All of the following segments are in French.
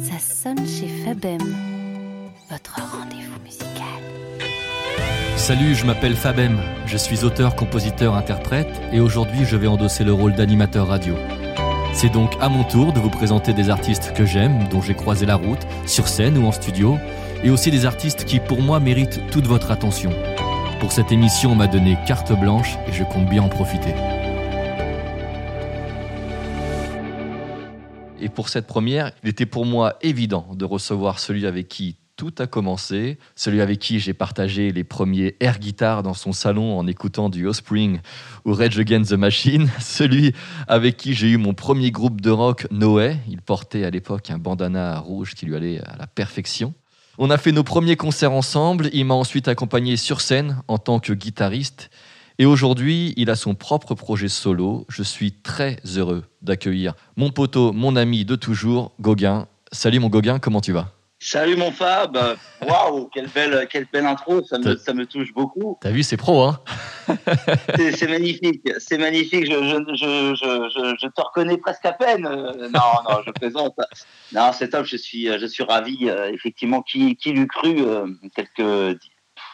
Ça sonne chez Fabem, votre rendez-vous musical. Salut, je m'appelle Fabem, je suis auteur, compositeur, interprète et aujourd'hui je vais endosser le rôle d'animateur radio. C'est donc à mon tour de vous présenter des artistes que j'aime, dont j'ai croisé la route, sur scène ou en studio, et aussi des artistes qui pour moi méritent toute votre attention. Pour cette émission, on m'a donné carte blanche et je compte bien en profiter. Et pour cette première, il était pour moi évident de recevoir celui avec qui tout a commencé, celui avec qui j'ai partagé les premiers air guitars dans son salon en écoutant du Offspring ou Rage Against the Machine, celui avec qui j'ai eu mon premier groupe de rock, Noé. Il portait à l'époque un bandana rouge qui lui allait à la perfection. On a fait nos premiers concerts ensemble, il m'a ensuite accompagné sur scène en tant que guitariste. Et aujourd'hui, il a son propre projet solo. Je suis très heureux d'accueillir mon poteau, mon ami de toujours, Gauguin. Salut mon Gauguin, comment tu vas? Salut mon Fab, waouh, quelle belle, quelle belle intro, ça me, ça me touche beaucoup. T'as vu, c'est pro, hein? C'est magnifique, c'est magnifique, je, je, je, je, te reconnais presque à peine. Non, non, je plaisante. Non, c'est top, je suis, je suis ravi. Effectivement, qui, qui l'eût cru euh, quelques,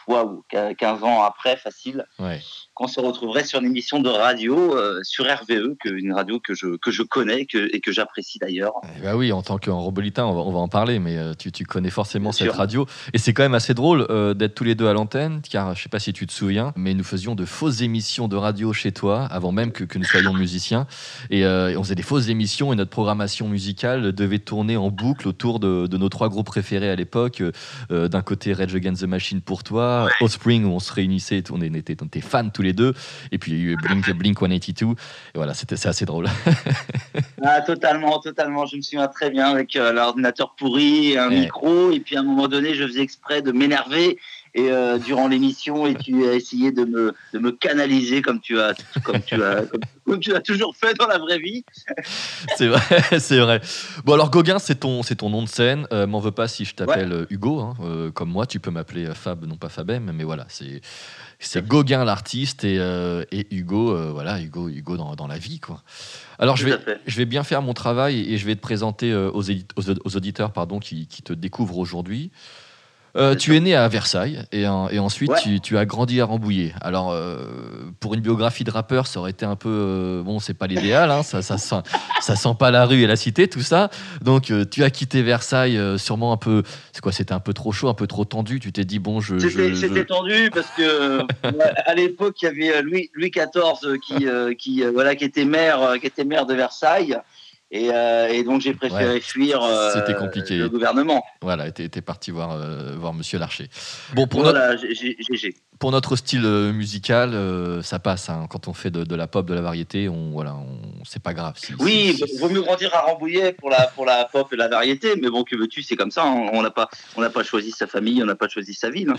waouh, 15 ans après, facile. Ouais qu'on se retrouverait sur une émission de radio euh, sur RVE, que, une radio que je, que je connais que, et que j'apprécie d'ailleurs. bah oui, en tant qu'enrobolitain, on va, on va en parler, mais euh, tu, tu connais forcément cette radio. Et c'est quand même assez drôle euh, d'être tous les deux à l'antenne, car je sais pas si tu te souviens, mais nous faisions de fausses émissions de radio chez toi, avant même que, que nous soyons musiciens. Et, on faisait des fausses émissions et notre programmation musicale devait tourner en boucle autour de, de nos trois groupes préférés à l'époque. D'un côté, Rage Against the Machine pour toi, ouais. Offspring, où on se réunissait, on était, on était fans tous les deux. Et puis il y a eu Blink, Blink 182. Et voilà, c'était assez drôle. ah, totalement, totalement. Je me souviens très bien avec euh, l'ordinateur pourri, un ouais. micro. Et puis à un moment donné, je faisais exprès de m'énerver et euh, durant l'émission et tu as essayé de me, de me canaliser comme tu as comme tu as comme, comme tu as toujours fait dans la vraie vie. c'est vrai, c'est vrai. Bon alors Gauguin, c'est ton c'est ton nom de scène. Euh, M'en veux pas si je t'appelle ouais. Hugo, hein, euh, comme moi. Tu peux m'appeler Fab, non pas Fabem, mais voilà, c'est c'est Gauguin l'artiste et, euh, et, Hugo, euh, voilà, Hugo, Hugo dans, dans, la vie, quoi. Alors je vais, je vais bien faire mon travail et je vais te présenter euh, aux, aux, aux, auditeurs pardon, qui, qui te découvrent aujourd'hui. Euh, tu es né à Versailles et, et ensuite ouais. tu, tu, as grandi à Rambouillet. Alors, euh, pour une biographie de rappeur, ça aurait été un peu. Euh, bon, c'est pas l'idéal, hein, ça, ça, sent, ça sent pas la rue et la cité, tout ça. Donc, euh, tu as quitté Versailles sûrement un peu. C'est quoi C'était un peu trop chaud, un peu trop tendu. Tu t'es dit, bon, je. C'était je... tendu parce que à l'époque, il y avait Louis, Louis XIV qui, qui, voilà, qui, était maire, qui était maire de Versailles. Et, euh, et, donc j'ai préféré ouais, fuir euh, compliqué. le gouvernement. Voilà, étais parti voir, euh, voir Monsieur Larcher. Bon, pour, voilà, notre, pour notre style euh, musical, ça passe. Hein. Quand on fait de, de, la pop, de la variété, on, voilà, on, c'est pas grave. Oui, vaut mieux grandir à Rambouillet pour la, pour la pop et la variété, mais bon, que veux-tu, c'est comme ça. Hein. On n'a pas, on pas choisi sa famille, on n'a pas choisi sa ville.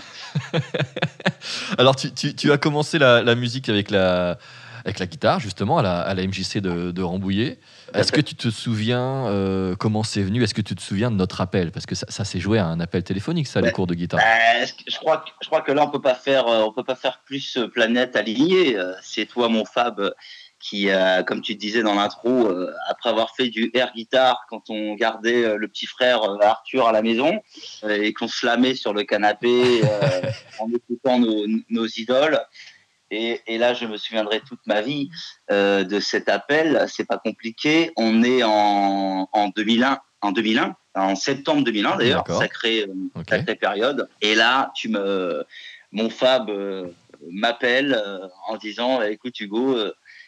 Hein. Alors, tu, tu, tu, as commencé la, la musique avec la avec la guitare, justement, à la, à la MJC de, de Rambouillet. Est-ce que tu te souviens euh, comment c'est venu? Est-ce que tu te souviens de notre appel? Parce que ça, ça s'est joué à un appel téléphonique, ça, bah, les cours de guitare. Bah, je, crois, je crois que là, on peut pas faire, on peut pas faire plus planète alignée. C'est toi, mon Fab, qui, euh, comme tu disais dans l'intro, euh, après avoir fait du air guitare quand on gardait euh, le petit frère Arthur à la maison et qu'on se lamait sur le canapé en écoutant nos, nos idoles. Et, et, là, je me souviendrai toute ma vie euh, de cet appel. C'est pas compliqué. On est en, en 2001, en 2001, en septembre 2001 d'ailleurs, sacrée, okay. sacrée période. Et là, tu me, mon Fab euh, m'appelle euh, en disant, écoute Hugo,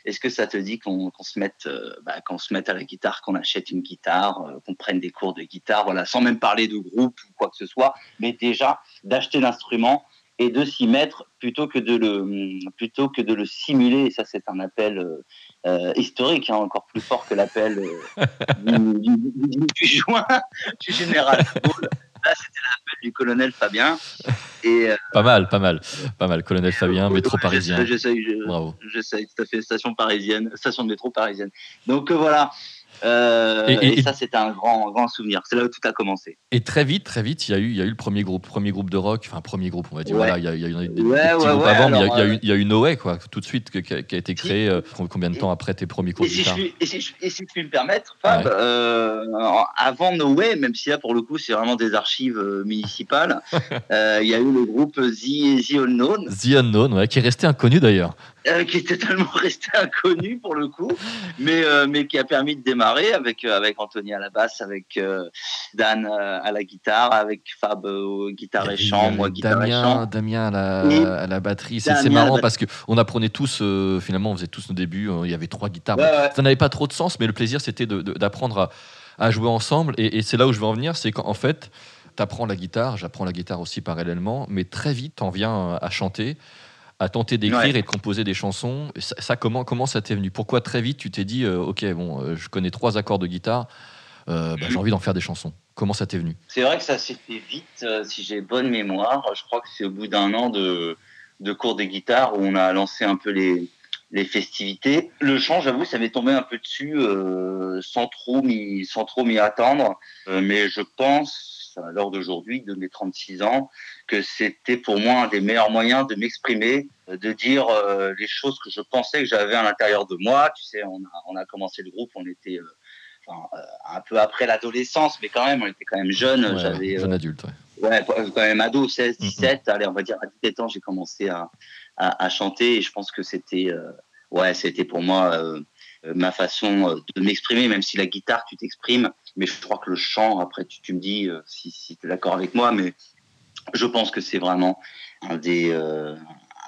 est-ce que ça te dit qu'on qu se mette, bah, qu'on se mette à la guitare, qu'on achète une guitare, qu'on prenne des cours de guitare, voilà, sans même parler de groupe ou quoi que ce soit, mais déjà d'acheter l'instrument et de s'y mettre plutôt que de le plutôt que de le simuler. Et ça c'est un appel euh, historique hein, encore plus fort que l'appel euh, du, du, du, juin du général là c'était l'appel du colonel Fabien. Et euh, pas mal pas mal pas mal colonel Fabien métro parisien. j'essaye j'essaye tout à fait station parisienne station de métro parisienne. Donc euh, voilà Euh, et, ça, c'était un grand, grand souvenir. C'est là où tout a commencé. Et très vite, très vite, il y a eu, il y a eu le premier groupe, premier groupe de rock, enfin premier groupe, on va dire. Voilà, il y a, il y a eu des, ouais, petits groupes avant, mais il y, a, eu, il y a eu Noé, quoi, tout de suite, qui a, été créé. Euh, combien de temps après tes premiers cours et si, je, et, si, et si tu me permettre, Fab, euh, avant Noé, même si là pour le coup c'est vraiment des archives municipales, il y a eu le groupe The, The Unknown. The Unknown, qui est resté inconnu d'ailleurs. Euh, qui est totalement resté inconnu pour le coup, mais, euh, mais qui a permis de démarrer avec, euh, avec Anthony à la basse, avec Dan à la guitare, avec Fab au guitare et chant, moi guitare et chant. Damien à la, à la batterie. C'est marrant parce qu'on apprenait tous, finalement, on faisait tous nos débuts, il y avait trois guitares. Ça n'avait pas trop de sens, mais le plaisir c'était d'apprendre à, à, jouer ensemble. Et, et c'est là où je veux en venir, c'est qu'en fait, tu apprends la guitare, j'apprends la guitare aussi parallèlement, mais très vite, on vient à chanter à tenter d'écrire et de composer des chansons. Ça, comment, comment ça t'est venu? Pourquoi très vite tu t'es dit, euh, ok, bon, euh, je connais trois accords de guitare, euh, bah, j'ai envie d'en faire des chansons? Comment ça t'est venu? C'est vrai que ça s'est fait vite, si j'ai bonne mémoire. Je crois que c'est au bout d'un an de, de cours de guitare où on a lancé un peu les, les festivités. Le chant, j'avoue, ça m'est tombé un peu dessus sans trop m'y sans trop m'y attendre. mais je pense à l'heure d'aujourd'hui, de mes 36 ans, que c'était pour moi un des meilleurs moyens de m'exprimer, euh, de dire euh, les choses que je pensais que j'avais à l'intérieur de moi. Tu sais, on a, on a commencé le groupe, on était euh, un peu après l'adolescence, mais quand même, on était quand même jeune. J'avais jeune adulte. Ouais. quand même ado, 16, 17. Allez, on va dire à 17 ans, j'ai commencé à, à, chanter et je pense que c'était, ouais, c'était pour moi ma façon de m'exprimer, même si la guitare, tu t'exprimes. Mais je crois que le chant, après, tu, me dis si, si tu es d'accord avec moi, mais je pense que c'est vraiment un des, euh,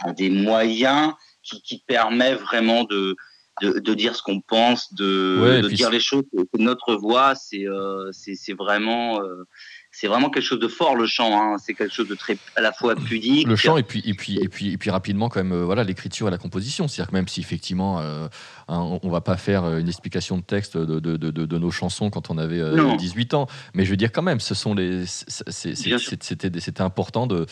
un des moyens qui, qui, permet vraiment de, de, de dire ce qu'on pense, de, de dire les choses. Notre voix, c'est euh, c'est vraiment euh, c'est vraiment quelque chose de fort le chant. Hein. C'est quelque chose de très à la fois pudique. Le chant et puis et puis et puis et puis rapidement quand même euh, voilà l'écriture et la composition. C'est-à-dire que même si effectivement euh, hein, on, va pas faire une explication de texte de, de, de, de nos chansons quand on avait 18 ans, mais je veux dire quand même, ce sont les c'était c'était important de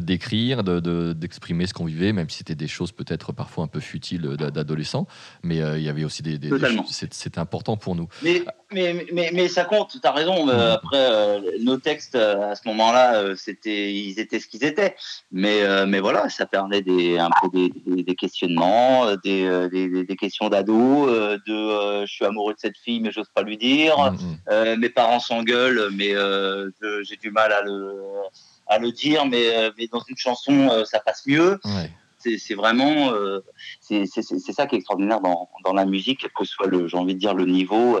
d'écrire, d'exprimer ce qu'on vivait, même si c'était des choses peut-être parfois un peu futiles d'adolescents. Mais euh, il y avait aussi des, des, c'était important pour nous. Mais, mais, mais, mais ça compte, tu as raison. Euh, mmh. Après, euh, nos textes à ce moment-là, c'était, ils étaient ce qu'ils étaient. Mais, mais voilà, ça permet des, un peu des, des questionnements, des, des, questions d'ado, de je suis amoureux de cette fille, mais j'ose pas lui dire. Mmh, mmh. mes parents s'engueulent, mais j'ai du mal à le à le dire, mais, euh, mais dans une chanson, euh, ça passe mieux. C'est vraiment, euh, c'est ça qui est extraordinaire dans, dans, la musique, que ce soit le, j'ai envie de dire, le niveau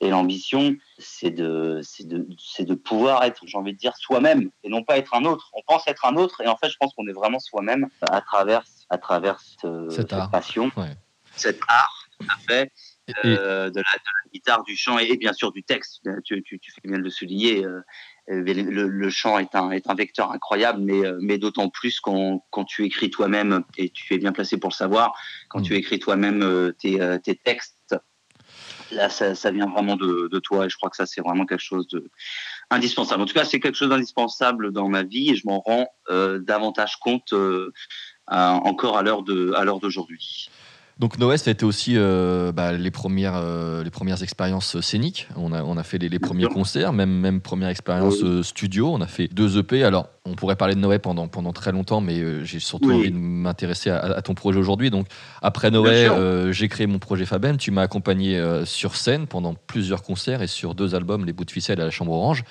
et l'ambition, c'est de, de, de pouvoir être, j'ai envie de dire, soi-même et non pas être un autre. On pense être un autre et en fait, je pense qu'on est vraiment soi-même à travers, à travers cette, passion, cet art, à fait. de, la, guitare, du chant et, bien sûr du texte. Tu, tu, tu fais bien de le souligner. Euh, le, chant est un, est un vecteur incroyable, mais, euh, mais d'autant plus quand, quand tu écris toi-même, et tu es bien placé pour le savoir, quand mm. tu écris toi-même euh, tes, tes, textes, là, ça, ça vient vraiment de, de, toi, et je crois que ça, c'est vraiment quelque chose de indispensable. En tout cas, c'est quelque chose d'indispensable dans ma vie, et je m'en rends davantage compte encore à l'heure d'aujourd'hui. Donc Noé, ça a été aussi euh, bah, les, premières, euh, les premières expériences scéniques. On a, on a fait les, premiers concerts, même, même première expérience euh, studio. On a fait deux EP. Alors, on pourrait parler de Noé pendant, pendant très longtemps, mais j'ai surtout envie de m'intéresser à, ton projet aujourd'hui. Donc, après Noé, j'ai créé mon projet Fabem. Tu m'as accompagné sur scène pendant plusieurs concerts et sur deux albums, Les Bouts de ficelle à la Chambre Orange.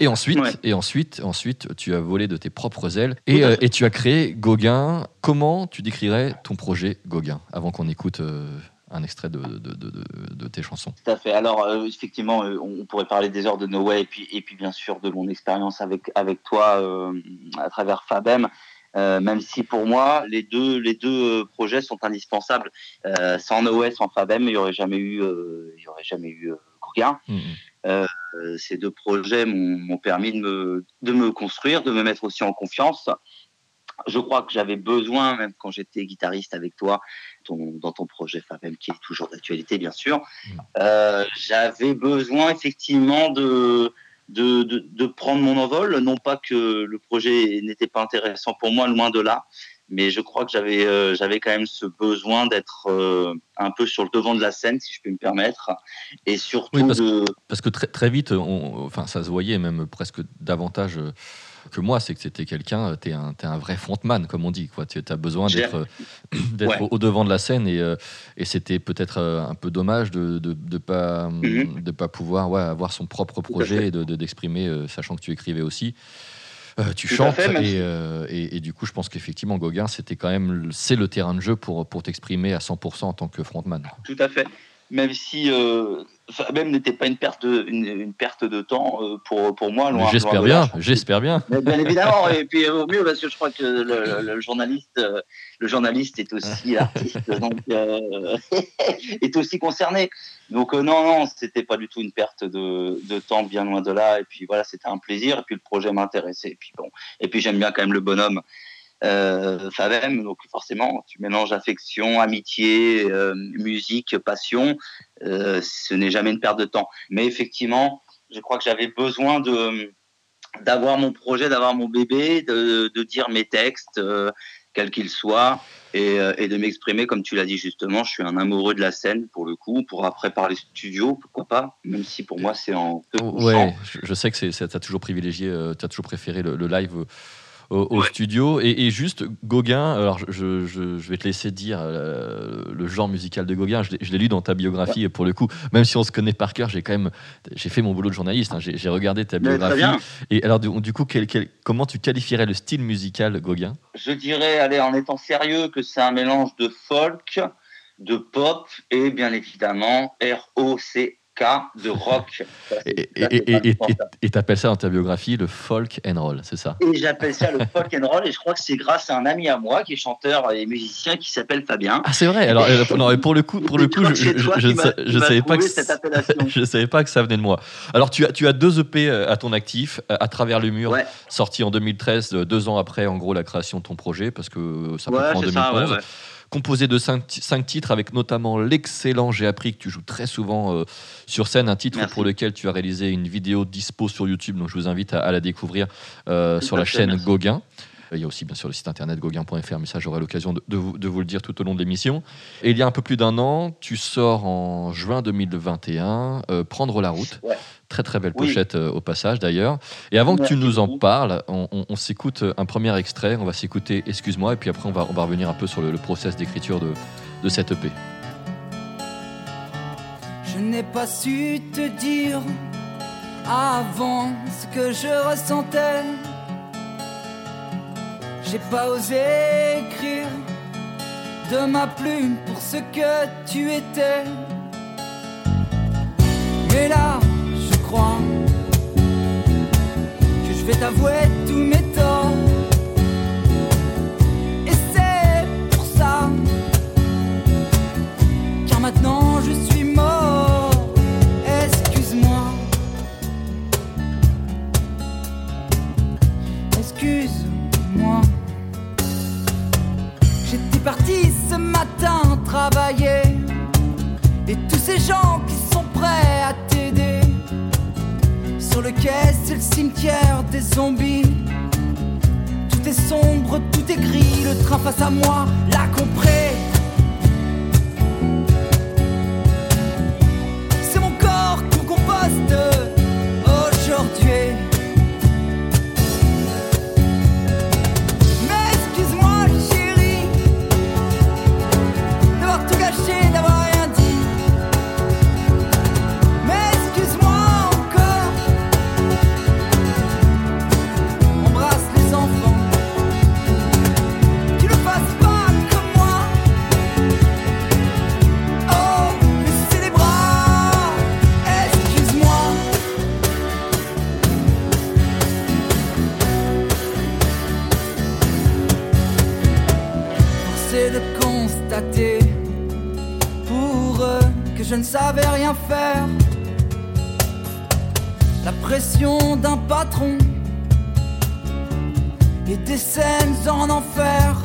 Et ensuite, et ensuite, ensuite, tu as volé de tes propres ailes et, euh, et tu as créé Gauguin. Comment tu décrirais ton projet Gauguin avant qu'on écoute euh, un extrait de, de, de, de, tes chansons? Tout à fait. Alors, euh, effectivement, on pourrait parler des heures de Noé et puis, et puis bien sûr de mon expérience avec, avec toi à travers Fabem. même si pour moi, les deux, les deux projets sont indispensables. sans Noé, sans Fabem, il n'y aurait jamais eu, il y aurait jamais eu Gauguin. Mm, mm. Euh, ces deux projets m'ont permis de me, de me construire, de me mettre aussi en confiance. Je crois que j'avais besoin, même quand j'étais guitariste avec toi, dans ton projet Fabem, qui est toujours d'actualité, bien sûr, mm. euh, j'avais besoin effectivement de, de, de, de, prendre mon envol. Non pas que le projet n'était pas intéressant pour moi, loin de là, mais je crois que j'avais euh, j'avais quand même ce besoin d'être euh, un peu sur le devant de la scène, si je peux me permettre, et surtout parce, de... parce que très, très vite, on, enfin, ça se voyait même presque davantage euh, que moi, c'est que c'était quelqu'un, tu es, es, un vrai frontman, comme on dit. Tu as besoin d'être ouais. au, devant de la scène et, et c'était peut-être un peu dommage de ne de, de pas, mm -hmm. de pas pouvoir ouais, avoir son propre projet et d'exprimer, de, sachant que tu écrivais aussi. Euh, tu Tout chantes fait, et, euh, et, et, du coup, je pense qu'effectivement, Gauguin, c'était quand même c'est le terrain de jeu pour, pour t'exprimer à 100% en tant que frontman. Tout à fait. Même si euh, même n'était pas une perte de, une, une perte de temps euh, pour, pour moi. J'espère bien, j'espère bien. Mais bien évidemment, et puis au mieux parce que je crois que le, le journaliste, le journaliste est aussi artiste, donc euh, est aussi concerné. Donc euh, non, non, c'était pas du tout une perte de, de, temps, bien loin de là. Et puis voilà, c'était un plaisir. Et puis le projet m'intéressait. Et puis bon, et puis j'aime bien quand même le bonhomme. Euh, Favem, donc forcément, tu mélanges affection, amitié, euh, musique, passion. Euh, ce n'est jamais une perte de temps. Mais effectivement, je crois que j'avais besoin de d'avoir mon projet, d'avoir mon bébé, de, de, dire mes textes, euh, quels qu'ils soient, et, et de m'exprimer comme tu l'as dit justement. Je suis un amoureux de la scène pour le coup, pour après parler studio, pourquoi pas, même si pour moi c'est en. Ouais, je, sais que tu as toujours privilégié, tu as toujours préféré le, le live au, au ouais. studio. Et, et, juste, Gauguin, alors je, je, je, vais te laisser dire euh, le genre musical de Gauguin. Je l'ai lu dans ta biographie, ouais. pour le coup, même si on se connaît par cœur, j'ai quand même j'ai fait mon boulot de journaliste. Hein, j'ai regardé ta biographie. Et alors, du, du coup, quel, quel, comment tu qualifierais le style musical Gauguin? Je dirais, allez, en étant sérieux, que c'est un mélange de folk, de pop et bien évidemment De rock. Et tu appelles ça dans ta biographie le folk and roll, c'est ça? Et j'appelle ça le folk and roll, et je crois que c'est grâce à un ami à moi qui est chanteur et musicien qui s'appelle Fabien. Ah, c'est vrai Alors, et... non, pour le coup, pour le coup je, savais pas que je savais pas que ça venait de moi. Alors, tu as, tu as deux EP euh, à ton actif, euh, à travers le mur, sorti en 2013, deux ans après, en gros, la création de ton projet, parce que ça prendre en 2011. Composé de cinq, cinq, titres avec notamment l'excellent J'ai appris que tu joues très souvent euh, sur scène, un titre Merci. pour lequel tu as réalisé une vidéo dispo sur YouTube, donc je vous invite à, à la découvrir euh, sur la chaîne Merci. Gauguin. Il y a aussi bien sûr le site internet gauguin.fr, mais ça j'aurai l'occasion de, de, vous, de, vous, le dire tout au long de l'émission. Et il y a un peu plus d'un an, tu sors en juin 2021, euh, Prendre la route. Ouais. Très très belle pochette oui. euh, au passage d'ailleurs. Et avant Merci que tu nous en parles, on, on, on s'écoute un premier extrait, on va s'écouter Excuse-moi, et puis après on va, on va revenir un peu sur le, le process d'écriture de, de cette EP. Je n'ai pas su te dire avant ce que je ressentais j'ai pas osé écrire de ma plume pour ce que tu étais. Mais là, je crois que je vais t'avouer tous mes torts. Et c'est pour ça, car maintenant Et tous ces gens qui sont prêts à t'aider. Sur le quai c'est le cimetière des zombies. Tout est sombre, tout est gris Le train face à moi l'a compris. C'est mon corps qu'on composte aujourd'hui d'un patron et des scènes en enfer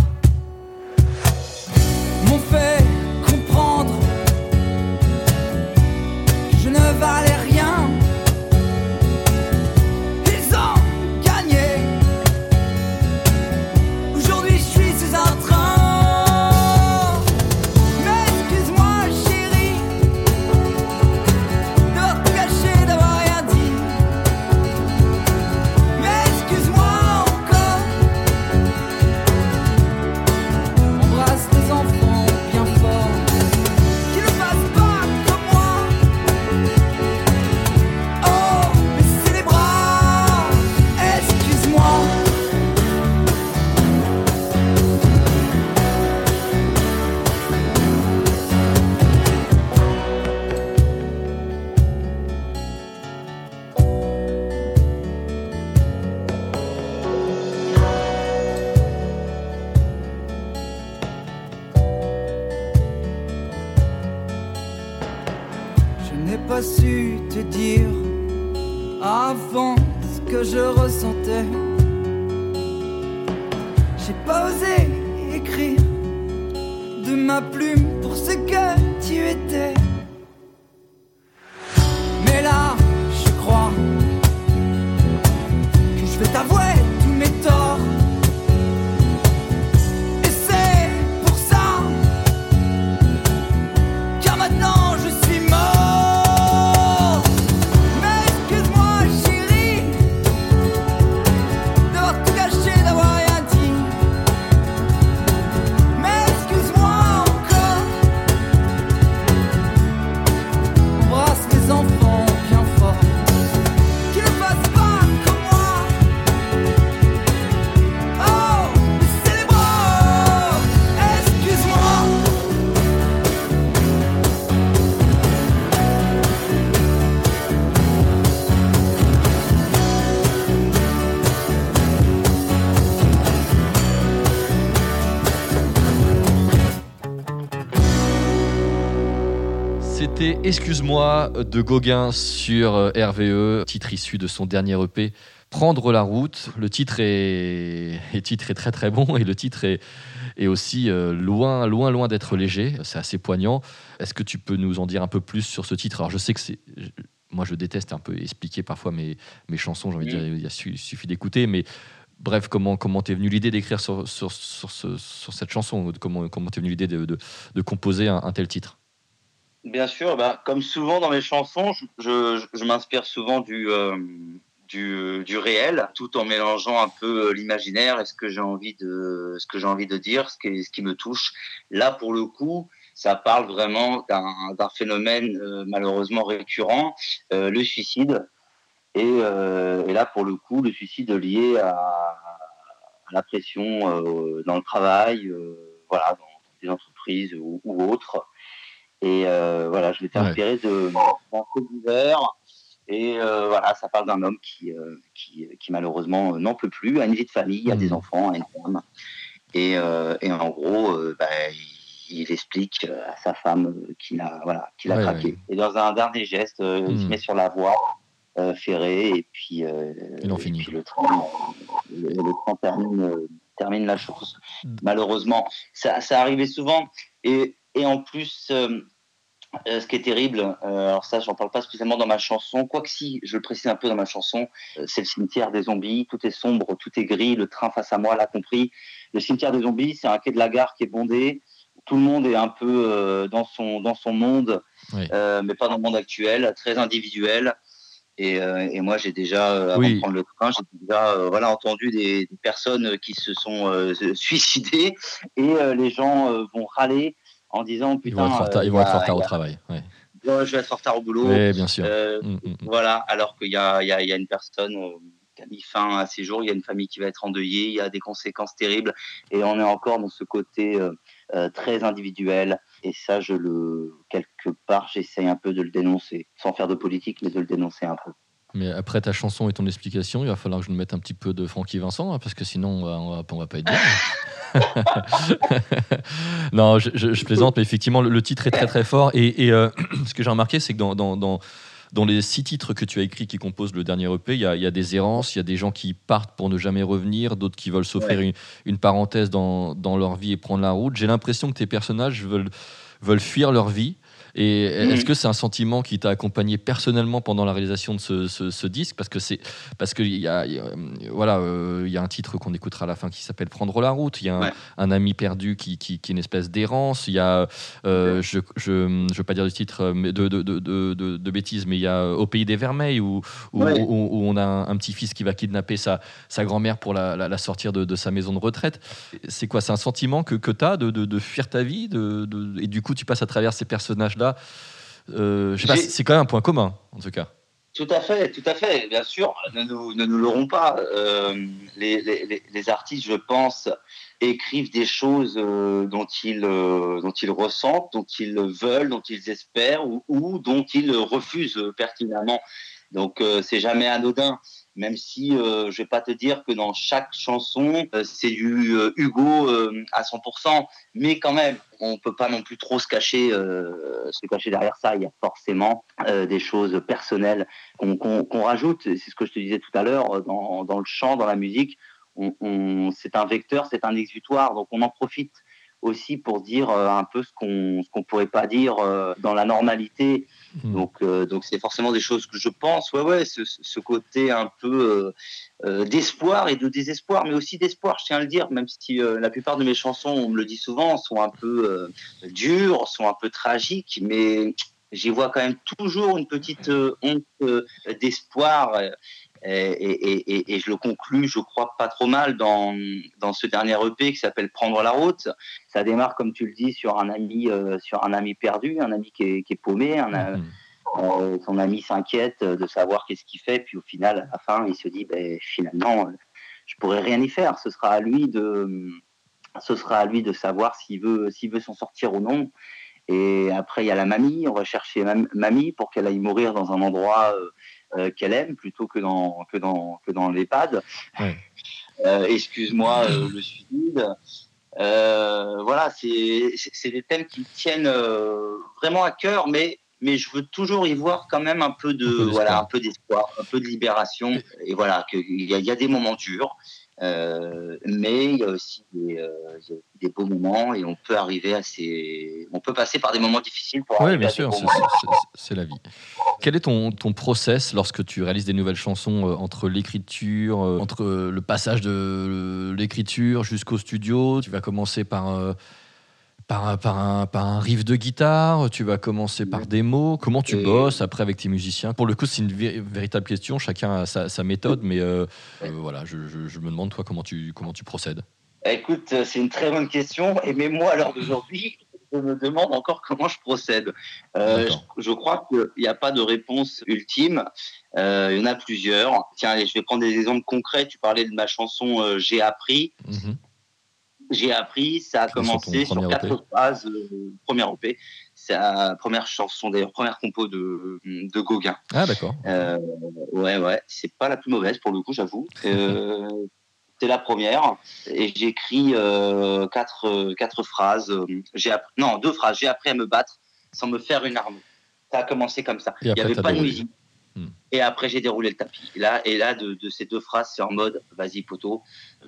J'ai pas osé écrire de ma plume pour ce que tu étais. Excuse-moi de Gauguin sur euh, RVE, titre issu de son dernier EP. Prendre la route. Le titre est, titre est très très bon et le titre est, est aussi euh, loin, loin, loin d'être léger. C'est assez poignant. Est-ce que tu peux nous en dire un peu plus sur ce titre? Alors je sais que c'est, moi je déteste un peu expliquer parfois mes, mes chansons. J'ai envie de dire, il suffit d'écouter, mais bref, comment comment t'es venu l'idée d'écrire sur, sur, sur, ce- sur cette chanson? Comment comment t'es venu l'idée de, de, composer un tel titre? Bien sûr, bah, comme souvent dans mes chansons, je, je- je m'inspire souvent du, euh, du, du réel, tout en mélangeant un peu euh, l'imaginaire et ce que j'ai envie de, ce que j'ai envie de dire, ce qui, ce qui me touche. Là, pour le coup, ça parle vraiment d'un phénomène euh, malheureusement récurrent, euh, le suicide. Et, euh, et là, pour le coup, le suicide lié à, à la pression dans le travail, voilà, dans des entreprises ou, ou autres. Et euh, voilà, je m'étais inspiré de d'un fait divers. Et euh, voilà, ça parle d'un homme qui, euh, qui, qui malheureusement n'en peut plus, a une vie de famille, a des enfants, a une femme. Et, et en gros, bah, il, explique à sa femme qu'il a, voilà, qu'il a Ouais, craqué. ouais. Et dans un dernier geste, il se Mhm. met sur la voie euh, ferrée et puis, euh, et puis le train, le, le train termine, termine la chose. Mhm. Malheureusement, ça, ça arrivait souvent. Et, et en plus, euh, euh, ce qui est terrible, euh, alors ça, j'en parle pas spécialement dans ma chanson, quoique si, je le précise un peu dans ma chanson, euh, c'est le cimetière des zombies, tout est sombre, tout est gris, le train face à moi l'a compris. Le cimetière des zombies, c'est un quai de la gare qui est bondé, tout le monde est un peu euh, dans, son, dans son monde, Oui. euh, mais pas dans le monde actuel, très individuel. Et, euh, et moi, j'ai déjà, euh, avant Oui. de prendre le train, j'ai déjà euh, voilà, entendu des, des personnes qui se sont euh, suicidées et euh, les gens vont râler en disant Ils putain, vont être euh, ils vont être a- en retard il au travail. Ouais. Je vais être en retard au boulot. Bien sûr. Euh, Mm, mm, mm. Voilà, alors qu'il y y, y a une personne euh, qui a mis fin à ses jours, il y a une famille qui va être endeuillée, il y a des conséquences terribles, et on est encore dans ce côté euh, euh, très individuel. Et ça, je le quelque part, j'essaye un peu de le dénoncer, sans faire de politique, mais de le dénoncer un peu. Mais après ta chanson et ton explication, il va falloir que je nous mette un petit peu de Francky Vincent, hein, parce que sinon, on va, on va, on va pas être bien. non, je, je- je plaisante, mais effectivement, le, le titre est très très fort. Et, et, euh, ce que j'ai remarqué, c'est que dans, dans, dans, dans les six titres que tu as écrits qui composent le dernier EP, il y a, il y a des errances, il y a des gens qui partent pour ne jamais revenir, d'autres qui veulent s'offrir une, une parenthèse dans, dans leur vie et prendre la route. J'ai l'impression que tes personnages veulent, veulent fuir leur vie. Et est-ce Mhm. que c'est un sentiment qui t'a accompagné personnellement pendant la réalisation de ce, ce- ce disque? Parce que c'est parce qu'il y a, il y a, euh, voilà, euh, y a un titre qu'on écoutera à la fin qui s'appelle Prendre la route. Il y a un, Ouais. un ami perdu qui, qui, qui est une espèce d'errance. Il y a, euh, je, je, je veux pas dire du titre mais de, de, de, de, de- de bêtises, mais il y a Au pays des vermeils où, où, Ouais. où- où on a un, un petit-fils qui va kidnapper sa, sa grand-mère pour la, la, la sortir de, de sa maison de retraite. C'est quoi? C'est un sentiment que, que tu as de, fuir ta vie de- et du coup tu passes à travers ces personnages-là. Euh, je sais pas, J'ai- c'est quand même un point commun en tout cas. Tout à fait, tout à fait, bien sûr, ne nous, ne nous l'aurons pas. Euh, les, les, les- les artistes, je pense, écrivent des choses euh, dont, ils, euh, dont ils ressentent, dont ils veulent, dont ils espèrent ou, ou dont ils refusent pertinemment. Donc, c'est jamais anodin. Même si euh, je vais pas te dire que dans chaque chanson euh, c'est du euh, Hugo euh, à 100%, mais quand même on peut pas non plus trop se cacher euh, se cacher derrière ça. Il y a forcément euh, des choses personnelles qu'on qu'on- qu'on rajoute. C'est ce que je te disais tout à l'heure dans, dans le chant, dans la musique. On, on- c'est un vecteur, c'est un exutoire, donc on en profite aussi pour dire euh, un peu ce qu'on ce qu'on pourrait pas dire euh, dans la normalité. Hmm. Donc euh, donc c'est forcément des choses que je pense. Ouais ouais, ce, ce côté un peu d'espoir et de désespoir, mais aussi d'espoir. Je tiens à le dire, même si la plupart de mes chansons, on me le dit souvent, sont un peu dures, sont un peu tragiques, mais j'y vois quand même toujours une petite honte d'espoir. Euh, et, et, et, et je le conclus, je crois, pas trop mal dans, dans ce dernier EP qui s'appelle Prendre la route. Ça démarre, comme tu le dis, sur un ami, euh, sur un ami perdu, un ami qui est, qui est paumé. Un, euh, Mhm. euh, son ami s'inquiète de savoir qu'est-ce qu'il fait, puis au final, à la fin, il se dit, ben, finalement, euh, je pourrais rien y faire. Ce sera à lui de, ce sera à lui de savoir s'il veut, s'il veut s'en sortir ou non. Et après, il y a la mamie. On va chercher mam- mamie pour qu'elle aille mourir dans un endroit euh, euh, qu'elle aime plutôt que dans que dans que dans l'EHPAD. Ouais. Euh, Excuse-moi euh, le suicide. Voilà, c'est des thèmes qui me tiennent vraiment à cœur, mais mais je veux toujours y voir quand même un peu de Un peu d'espoir. voilà un peu d'espoir, un peu de libération. Et voilà, qu'il y, y a des moments durs, euh, mais il y a aussi des, euh, des beaux moments et on peut arriver à ces, on peut passer par des moments difficiles pour Oui, bien sûr, c'est- la vie. Quel est ton, ton process lorsque tu réalises des nouvelles chansons euh, entre l'écriture, entre le passage de l'écriture jusqu'au studio? Tu vas commencer par, par, un- par, un, par un riff de guitare, tu vas commencer par des mots. Comment tu Et- bosses après avec tes musiciens? Pour le coup, c'est une vé- véritable question. Chacun a sa, sa méthode, mais euh, euh, voilà, je, je- je me demande toi comment tu, comment tu procèdes? Écoute, euh, c'est une très bonne question. Et même moi, à l'heure d'aujourd'hui, je me demande encore comment je procède. Euh, je, je crois qu'il n'y a pas de réponse ultime. Il y en a plusieurs. Tiens, allez, je vais prendre des exemples concrets. Tu parlais de ma chanson J'ai appris. Mhm. J'ai appris, ça a commencé sur, quatre phrases. Euh, première. C'est la première chanson, d'ailleurs, première compo de, de Gauguin. Ah, d'accord. Euh, ouais, ouais, c'est pas la plus mauvaise pour le coup, j'avoue. Euh, c'est la première et j'écris euh, quatre, euh, quatre phrases. Euh, J'ai non deux phrases. J'ai appris à me battre sans me faire une arme. Ça a commencé comme ça. Il n'y avait pas de musique. Et après j'ai déroulé le tapis. Là et là de, ces deux phrases, c'est en mode vas-y poteau.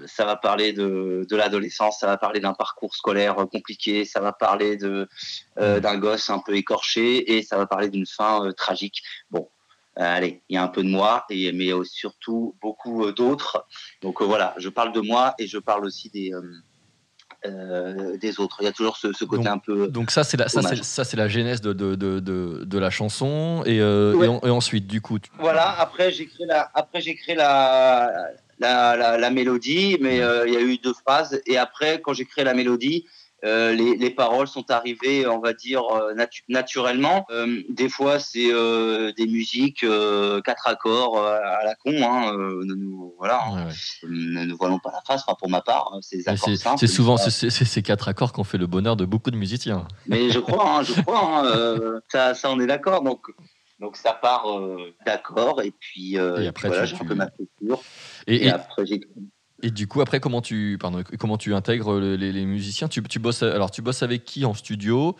Ça va parler de, de l'adolescence, ça va parler d'un parcours scolaire euh, compliqué, ça va parler euh, d'un gosse un peu écorché et ça va parler d'une fin euh, tragique. Bon, allez, il y a un peu de moi, et, mais surtout beaucoup d'autres. Donc voilà, je parle de moi et je parle aussi des, euh, des autres. Il y a toujours ce, ce côté Donc- un peu. Donc ça c'est la ça c'est ça c'est la genèse de, de, de, la chanson et, euh, Ouais. et, en- et ensuite du coup tu- Voilà, après j'ai créé la, après j'ai créé la, la, la, la mélodie, mais euh, il y a eu deux phrases. Et après, quand j'ai créé la mélodie, euh, les, les paroles sont arrivées, on va dire, euh, natu- naturellement. Euh, des fois, c'est euh, des musiques, quatre accords à la con. Hein, ne nous, voilà, hein. ouais, ouais. ne nous voilons pas la face. Enfin, pour ma part, hein, c'est accords c'est c'est souvent ces quatre accords qui ont fait le bonheur de beaucoup de musiciens. Mais je crois, hein, je crois, hein, ça, ça, on est d'accord. Donc, donc ça part euh, d'accord, et puis, euh, Et après, voilà, j'ai un peu ma culture. Et, Et, et, après, j'ai et du coup après comment tu pardon comment tu intègres les, musiciens? Tu, tu bosses alors tu bosses avec qui en studio?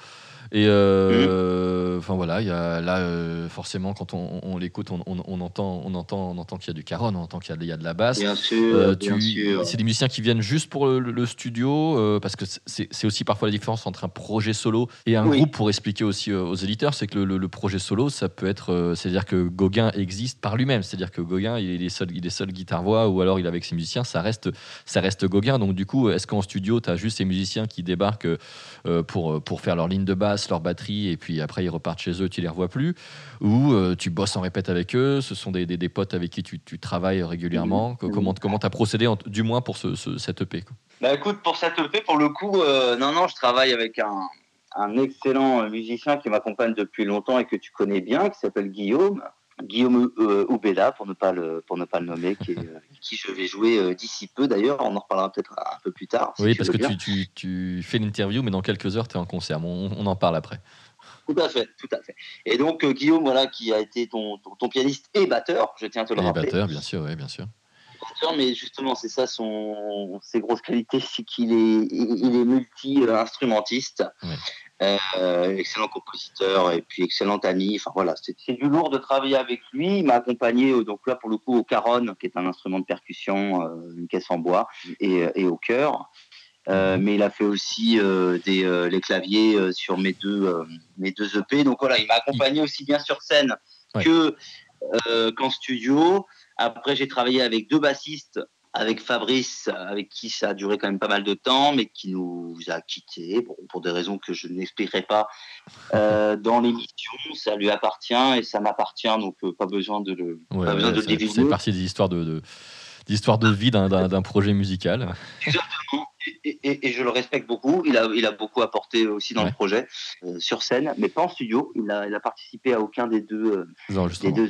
Et euh, enfin voilà il y a là euh, forcément quand on, on l'écoute on, on- on entend on entend on entend qu'il y a du caron on entend qu'il y a, il y a de la basse Bien sûr, Euh, sûr. c'est des musiciens qui viennent juste pour le, le studio parce que c'est aussi parfois la différence entre un projet solo et un Oui. groupe pour expliquer aussi aux éditeurs c'est que le, le- le projet solo ça peut être c'est à dire que Gauguin existe par lui-même c'est à dire que Gauguin il est seul il est seul guitare voix ou alors il est avec ses musiciens ça reste ça reste Gauguin donc du coup est-ce qu'en studio tu as juste ces musiciens qui débarquent pour pour faire leur ligne de basse leur batterie et puis après ils repartent chez eux tu les revois plus ou euh, tu bosses en répète avec eux ce sont des, des, des potes avec qui tu, tu travailles régulièrement Mhm. comment comment t'as procédé en- du moins pour ce, ce- cette EP quoi? Bah écoute, pour cette EP, pour le coup, euh, non, non, je travaille avec un, un excellent musicien qui m'accompagne depuis longtemps et que tu connais bien, qui s'appelle Guillaume. Guillaume euh, Oubeda, pour ne pas le pour ne pas le nommer, qui, est, euh, qui je vais jouer euh, d'ici peu d'ailleurs. On en reparlera peut-être un peu plus tard. si oui parce que tu, tu, tu fais l'interview mais dans quelques heures tu es en concert on, on en parle après Tout à fait, tout à fait. Et donc euh, Guillaume, voilà, qui a été ton, ton, ton pianiste et batteur, je tiens à te le Et rappeler. batteur, bien sûr, oui, bien sûr. batteur, mais justement, c'est ça son, ses grosses qualités, c'est qu'il est, il est multi-instrumentiste, Ouais. Euh, excellent compositeur et puis excellent ami. Enfin voilà, c'est c'est du lourd de travailler avec lui. Il m'a accompagné euh, donc là pour le coup au caronne, qui est un instrument de percussion, euh, une caisse en bois, et, et au cœur. Euh, mais il a fait aussi euh, des, euh, les claviers sur mes deux, mes deux EP. Donc voilà, il m'a accompagné aussi bien sur scène Ouais. que qu'en studio. Après, j'ai travaillé avec deux bassistes, avec Fabrice, avec qui ça a duré quand même pas mal de temps, mais qui nous a quittés bon, pour des raisons que je n'expliquerai pas euh, dans l'émission. Ça lui appartient et ça m'appartient, donc euh, pas besoin de le, Ouais, pas besoin ouais, de le ça fait divulguer. partie des histoires de, de, vie d'un, d'un, d'un projet musical. Et, je le respecte beaucoup. Il a, il a beaucoup apporté aussi dans Ouais. le projet, euh, sur scène, mais pas en studio. Il a, il a participé à aucun des deux, euh, Non, des deux.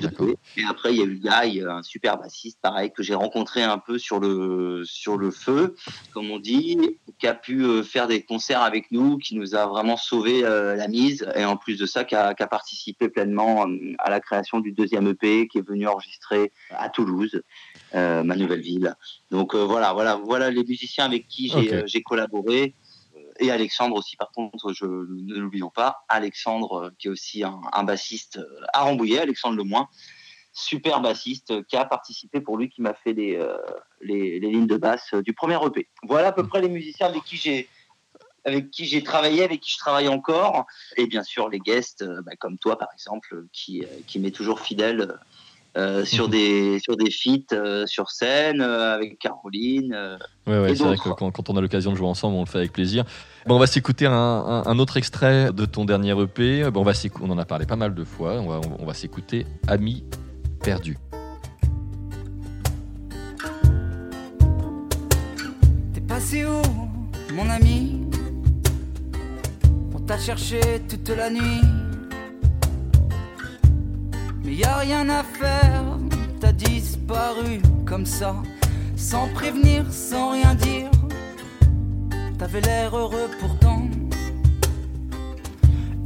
Et après, il y a eu Guy, un super bassiste, pareil, que j'ai rencontré un peu sur le, sur le feu, comme on dit, qui a pu euh, faire des concerts avec nous, qui nous a vraiment sauvé euh, la mise. Et en plus de ça, qui a, qui a participé pleinement à la création du deuxième EP, qui est venu enregistrer à Toulouse, euh, ma nouvelle ville. Donc voilà, voilà, voilà les musiciens avec qui j'ai Ok. Collaboré. Euh, Et Alexandre aussi, par contre, je, ne l'oublions pas. Alexandre, euh, qui est aussi un, bassiste euh, à Rambouillet, Alexandre Lemoin, super bassiste, qui a participé pour lui, qui m'a fait les, les, lignes de basse du premier EP. Voilà à peu près les musiciens avec qui j'ai avec qui j'ai travaillé, avec qui je travaille encore, et bien sûr les guests, bah, comme toi par exemple, qui, qui m'est toujours fidèle euh, sur Mhm. des sur des feats euh, sur scène euh, avec Caroline. euh, Ouais, ouais, c'est vrai que quand, quand on a l'occasion de jouer ensemble, on le fait avec plaisir. Bon, on va s'écouter un, un- un autre extrait de ton dernier EP. Bon, on, va on en a parlé pas mal de fois. On va, on- on va s'écouter Ami perdu. T'es passé où, mon ami? On t'a cherché toute la nuit. Mais y a rien à faire, t'as disparu comme ça, sans prévenir, sans rien dire. T'avais l'air heureux pourtant.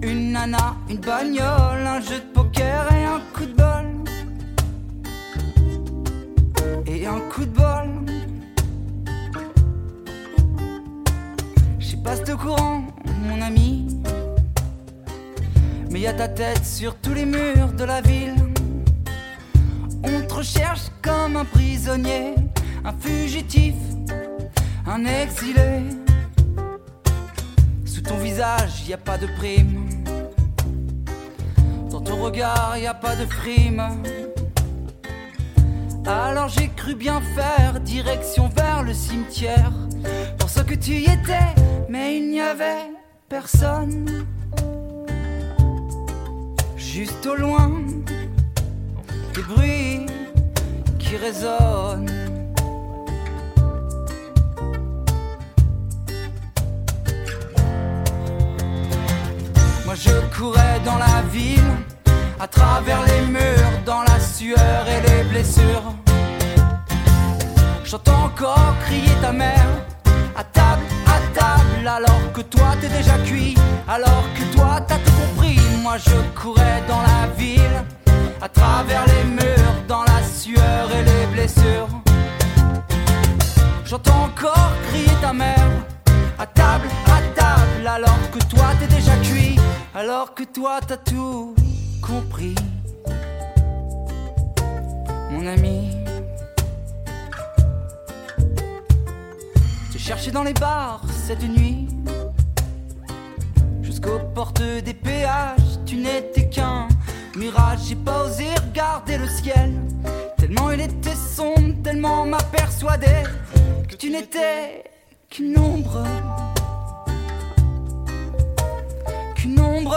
Une nana, une bagnole, un jeu de poker et un coup de bol. Et un coup de bol. Je sais pas si t'es au courant, mon ami. Mais y a ta tête sur tous les murs de la ville. On te recherche comme un prisonnier, un fugitif, un exilé. Sous ton visage, y a pas de prime. Dans ton regard, y a pas de frime. Alors j'ai cru bien faire, direction vers le cimetière. Pour ce que tu y étais, mais il n'y avait personne. Juste au loin, des bruits qui résonnent. Moi je courais dans la ville, à travers les murs, dans la sueur et les blessures. J'entends encore crier ta mère, alors que toi t'es déjà cuit, alors que toi t'as tout compris. Moi je courais dans la ville, à travers les murs, dans la sueur et les blessures. J'entends encore crier ta mère, à table, à table, alors que toi t'es déjà cuit, alors que toi t'as tout compris. Mon ami, cherché dans les bars cette nuit, jusqu'aux portes des péages, tu n'étais qu'un mirage, j'ai pas osé regarder le ciel, tellement il était sombre, tellement m'a persuadé que tu n'étais qu'une ombre. Qu'une ombre.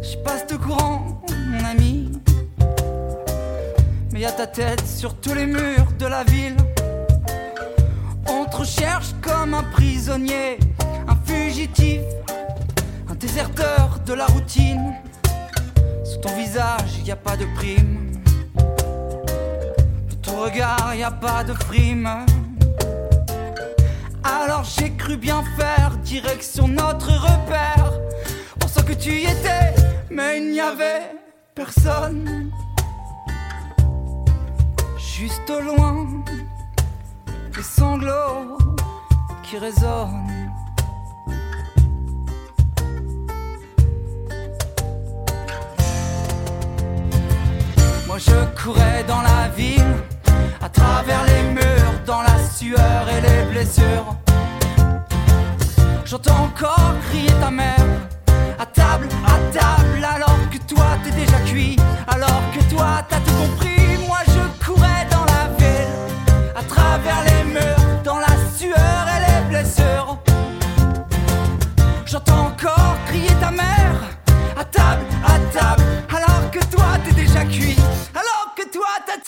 Je passe de courant, mon ami. Mais y a ta tête sur tous les murs de la ville. On te recherche comme un prisonnier, un fugitif, un déserteur de la routine. Sous ton visage, y a pas de prime. Dans ton regard, y a pas de frime. Alors j'ai cru bien faire, direction notre repère. Ce que tu y étais, mais il n'y avait personne. Juste au loin, les sanglots qui résonnent. Moi je courais dans la ville, à travers les murs, dans la sueur et les blessures. J'entends encore crier ta mère, à table, à table, alors que toi t'es déjà cuit, alors que toi t'as tout compris.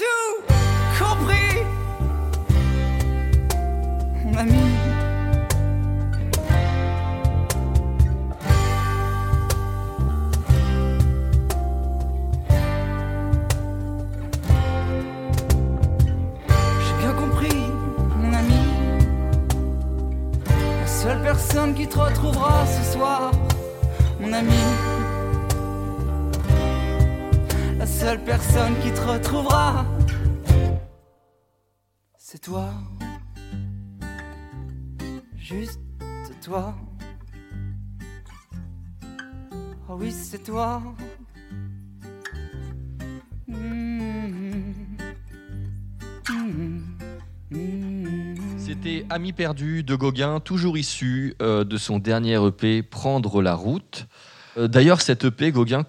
Tout compris. Mon ami. J'ai bien compris, mon ami. La seule personne qui te retrouvera ce soir, mon ami. La seule personne qui te retrouvera, C'était Ami perdu de Gauguin, toujours issu euh, de son dernier EP Prendre la route. Euh, D'ailleurs, cette EP, Gauguin,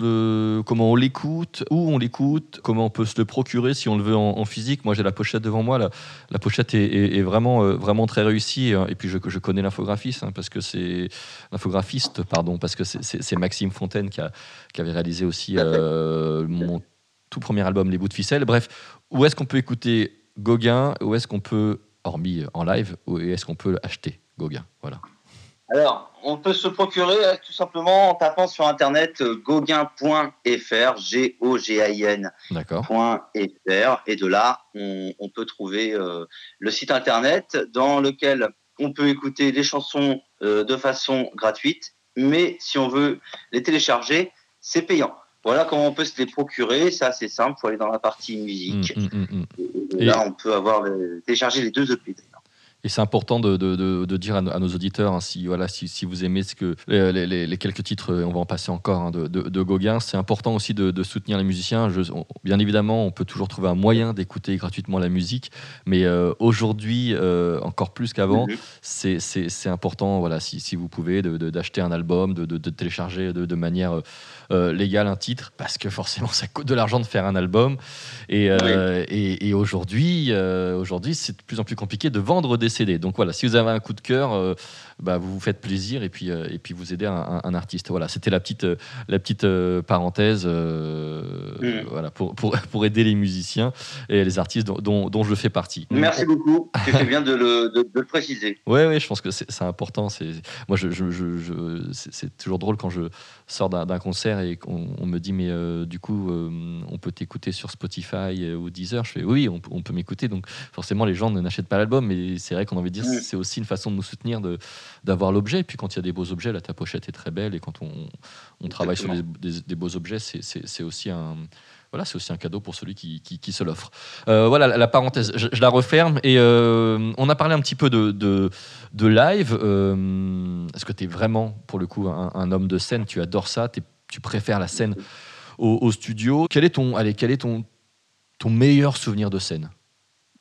le- comment on l'écoute, où on l'écoute, comment on peut se le procurer si on le veut en, en physique. Moi, j'ai la pochette devant moi. La, la pochette est, est- est vraiment, euh, vraiment très réussie. hein. Et puis, je, je connais l'infographiste, hein, parce que c'est l'infographiste, pardon, parce que c'est- Maxime Fontaine qui, a- qui avait réalisé aussi euh, mon tout premier album, Les bouts de ficelle. Bref, où est-ce qu'on peut écouter Gauguin? Où est-ce qu'on peut, hormis en live, où est-ce qu'on peut acheter Gauguin? Voilà. Alors, on peut se procurer euh, tout simplement en tapant sur internet euh, gauguin.fr, G-O-G-A-I-N. .fr et de là on, on peut trouver euh, le site internet dans lequel on peut écouter les chansons euh, de façon gratuite mais si on veut les télécharger c'est payant voilà comment on peut se les procurer c'est assez simple il faut aller dans la partie musique Mm, mm, mm, mm. et là on peut avoir télécharger les deux EP. Et c'est important de, de- de- de dire à nos, à nos auditeurs, hein, si, voilà, si, si vous aimez ce que, les, les- les quelques titres, euh, on va en passer encore, hein, de, Gauguin, c'est important aussi de, soutenir les musiciens. Je- on- bien évidemment, on peut toujours trouver un moyen d'écouter gratuitement la musique, mais euh, aujourd'hui, euh, encore plus qu'avant, Mhm. c'est- c'est important, voilà, si, si vous pouvez, d'acheter un album, de, télécharger de, manière euh, légale un titre, parce que forcément, ça coûte de l'argent de faire un album. Et, et, et aujourd'hui, aujourd'hui, c'est de plus en plus compliqué de vendre des CD. Donc voilà, si vous avez un coup de cœur, euh, bah, vous vous faites plaisir et puis, euh, et puis vous aidez un, un- un artiste. Voilà, c'était la petite, euh, la petite parenthèse Mm. voilà, pour, pour, pour aider les musiciens et les artistes dont, dont, dont je fais partie. merci beaucoup tu fais bien de le, de- de le préciser Ouais, ouais, je pense que c'est important. C'est moi, je, je, je- je- c'est toujours drôle quand je sors d'un concert et qu'on on me dit mais du coup, on peut t'écouter sur Spotify ou Deezer. Je fais oui, on, peut- on peut m'écouter. Donc forcément, les gens ne n'achètent pas l'album, mais c'est qu'on a envie de dire c'est aussi une façon de nous soutenir, de d'avoir l'objet. Et puis quand il y a des beaux objets, là, ta pochette est très belle. Et quand on, on travaille sur des, des- des beaux objets, c'est- c'est c'est aussi un voilà, c'est aussi un cadeau pour celui qui, qui- qui se l'offre. Euh, voilà la, la parenthèse, je, je la referme. Et euh, on a parlé un petit peu de, de, de live. Euh, Est-ce que tu es vraiment, pour le coup, un, un homme de scène? Tu adores ça? T'es- Tu préfères la scène au, au studio? Quel est ton, allez, quel est ton, ton meilleur souvenir de scène?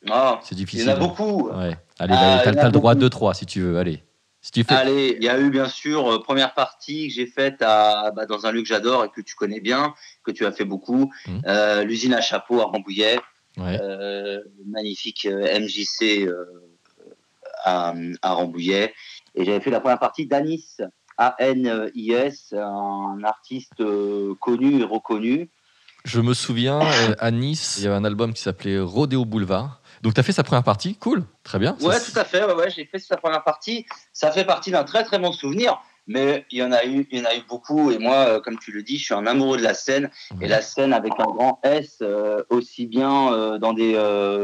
Ah, C'est il difficile. y en a beaucoup Ouais. Allez, Ah, bah, t'as il y en a t'as le droit beaucoup. de 2-3 si tu veux. Allez. Si tu fais. Allez, il y a eu bien sûr euh, première partie que j'ai faite à, bah, dans un lieu que j'adore et que tu connais bien, que tu as fait beaucoup, Mhm. euh, l'usine à chapeau à Rambouillet, Ouais. euh, magnifique euh, MJC euh, à, à Rambouillet. Et j'avais fait la première partie d'Anis, A-N-I-S, un artiste euh, connu et reconnu. Je me souviens, à Nice, il y avait un album qui s'appelait Rodeo Boulevard. Donc, tu as fait sa première partie, cool, très bien. Ouais, Ça, tout à fait. Ouais, ouais, j'ai fait sa première partie. Ça fait partie d'un très très bon souvenir. mais il y en a eu, il y en a eu beaucoup. Et moi, euh, comme tu le dis, je suis un amoureux de la scène et la scène avec un grand S, euh, aussi bien euh, dans des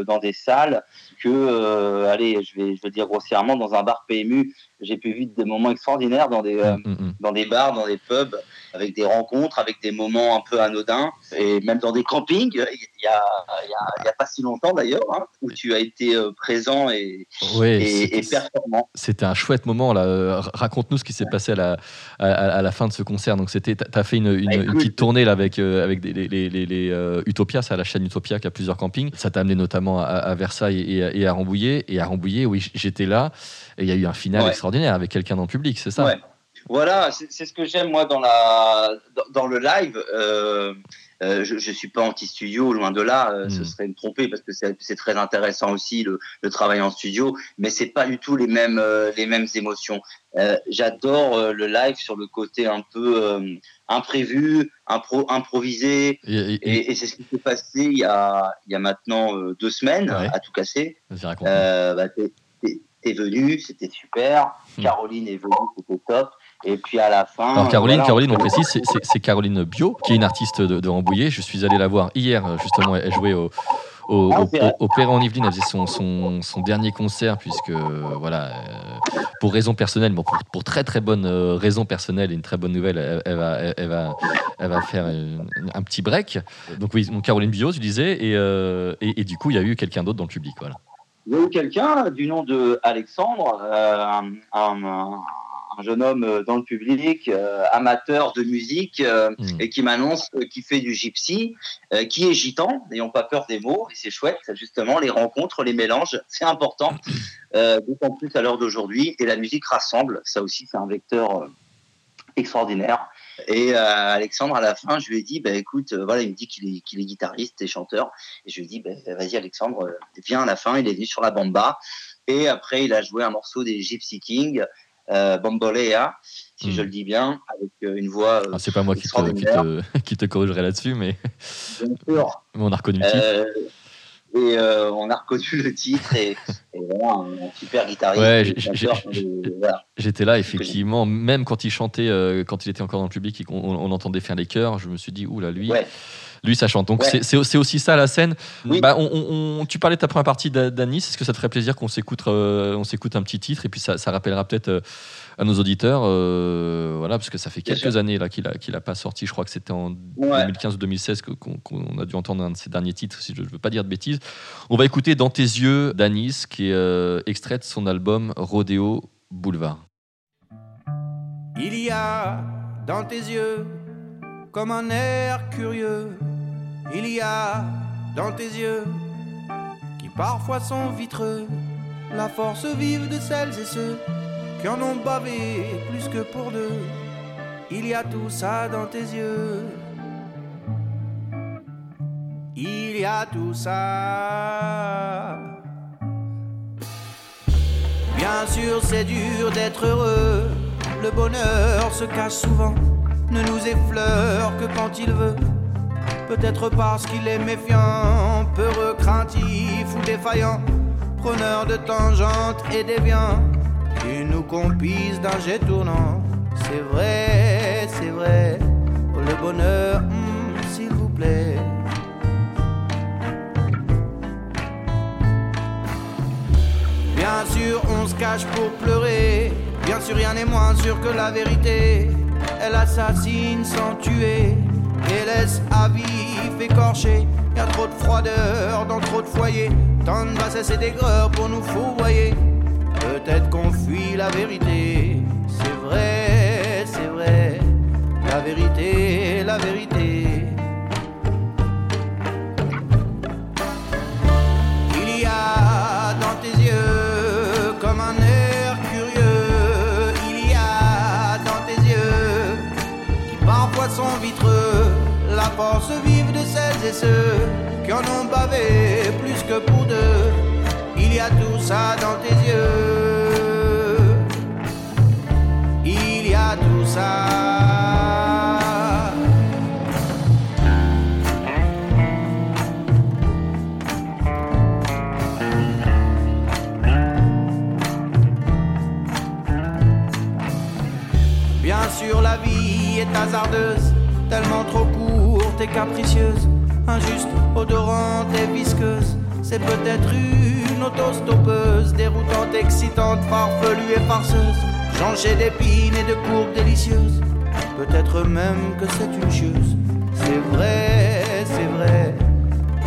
dans des salles que, allez, je vais je vais dire grossièrement dans un bar PMU. J'ai pu vivre des moments extraordinaires dans des mm, mm, mm. dans des bars, dans des pubs, avec des rencontres, avec des moments un peu anodins et même dans des campings. Il y a il y a, y a pas si longtemps d'ailleurs hein, où tu as été présent et et, et performant. C'était un chouette moment là. Raconte-nous ce qui s'est passé à la, à, la fin de ce concert. Donc, c'était, tu as fait une, une, bah, petite tournée là, avec, euh, avec les, les, les, euh, Utopia, c'est à la chaîne Utopia qui a plusieurs campings. Ça t'a amené notamment à, Versailles et, à Rambouillet. Et à Rambouillet, oui, j'étais là. Et il y a eu un final extraordinaire avec quelqu'un dans le public, c'est ça? Voilà, c'est, ce que j'aime moi dans, la, dans, le live. Euh, euh, je ne suis pas anti-studio, loin de là, euh, ce hmm. serait me tromper parce que c'est très intéressant aussi le, travail en studio, mais c'est pas du tout les mêmes, euh, les mêmes émotions. J'adore le live sur le côté un peu imprévu, impro improvisé, et, c'est ce qui s'est passé il y a, il y a maintenant deux semaines à tout casser. Bah, T'es venu, c'était super. Hmm. Caroline est venue, c'était top. Et puis à la fin. Alors Caroline, Caroline, on précise, c'est Caroline Bio, qui est une artiste de, Rambouillet. Je suis allé la voir hier, justement, elle jouait au, au, ah, au, en Yvelines, elle faisait son, son, son, dernier concert, puisque, voilà, euh, pour raison personnelle, bon, pour, pour, très très bonne euh, raison personnelle et une très bonne nouvelle, elle, va, elle, va, elle va faire un petit break. Donc oui, Caroline Bio, tu disais, euh, et, et, du coup, il y a eu quelqu'un d'autre dans le public, voilà. Il y a eu quelqu'un du nom de Alexandre, un un jeune homme euh, dans le public, euh, amateur de musique, euh, hmm. et qui m'annonce qu'il fait du gypsy, qui est gitan, n'ayons pas peur des mots, et c'est chouette, justement, les rencontres, les mélanges, c'est important, d'autant plus à l'heure d'aujourd'hui, et la musique rassemble, ça aussi c'est un vecteur extraordinaire. Et Alexandre, à la fin, je lui ai dit, bah, écoute, voilà, il me dit qu'il est, guitariste et chanteur. Et je lui ai dit, bah, vas-y Alexandre, viens à la fin. Il est venu sur la bamba. Et après, il a joué un morceau des Gypsy Kings euh, Bambolea, si je hmm. le dis bien, avec euh, une voix. Euh, ah, c'est pas moi qui te, qui, te, corrigerai là-dessus, mais... Sûr. on a reconnu le titre. et on a reconnu le titre et, vraiment un, super guitariste. j'étais là effectivement, même quand il chantait, quand il était encore dans le public et qu'on on entendait faire les chœurs, je me suis dit, oula, lui lui ça chante. Donc c'est aussi ça la scène. Bah, on, tu parlais de ta première partie d'Anis. Est-ce que ça te ferait plaisir qu'on s'écoute euh, on s'écoute un petit titre et puis ça, ça rappellera peut-être euh, à nos auditeurs, euh, voilà, parce que ça fait quelques années là qu'il a qu'il a pas sorti. Je crois que c'était en 2015 ou 2016 qu'on a dû entendre un de ses derniers titres, si je ne veux pas dire de bêtises. On va écouter Dans tes yeux d'Anis, qui est extrait de son album Rodeo Boulevard. Il y a dans tes yeux comme un air curieux il y a dans tes yeux, qui parfois sont vitreux, la force vive de celles et ceux qui en ont bavé plus que pour deux. Il y a tout ça dans tes yeux. Il y a tout ça. Bien sûr, c'est dur d'être heureux. Le bonheur se cache souvent, ne nous effleure que quand il veut. Peut-être parce qu'il est méfiant, peureux, craintif ou défaillant, preneur de tangentes et déviant, qui nous compise d'un jet tournant. C'est vrai, c'est vrai, le bonheur, hmm, s'il vous plaît. Bien sûr, on se cache pour pleurer. Bien sûr, rien n'est moins sûr que la vérité. Elle assassine sans tuer et laisse à vif écorché. Y a trop de froideur dans trop de foyers, tant de bassesse et d'aigreur pour nous fourvoyer. Peut-être qu'on fuit la vérité, c'est vrai, c'est vrai, la vérité, la vérité. Et ceux qui en ont bavé plus que pour deux. Il y a tout ça dans tes yeux. Il y a tout ça. tellement trop courte et capricieuse, injuste, odorante et visqueuse. C'est peut-être une autostoppeuse, déroutante, excitante, farfelue et farceuse, jonchée d'épines et de courbes délicieuses. Peut-être même que c'est une chieuse. C'est vrai, c'est vrai,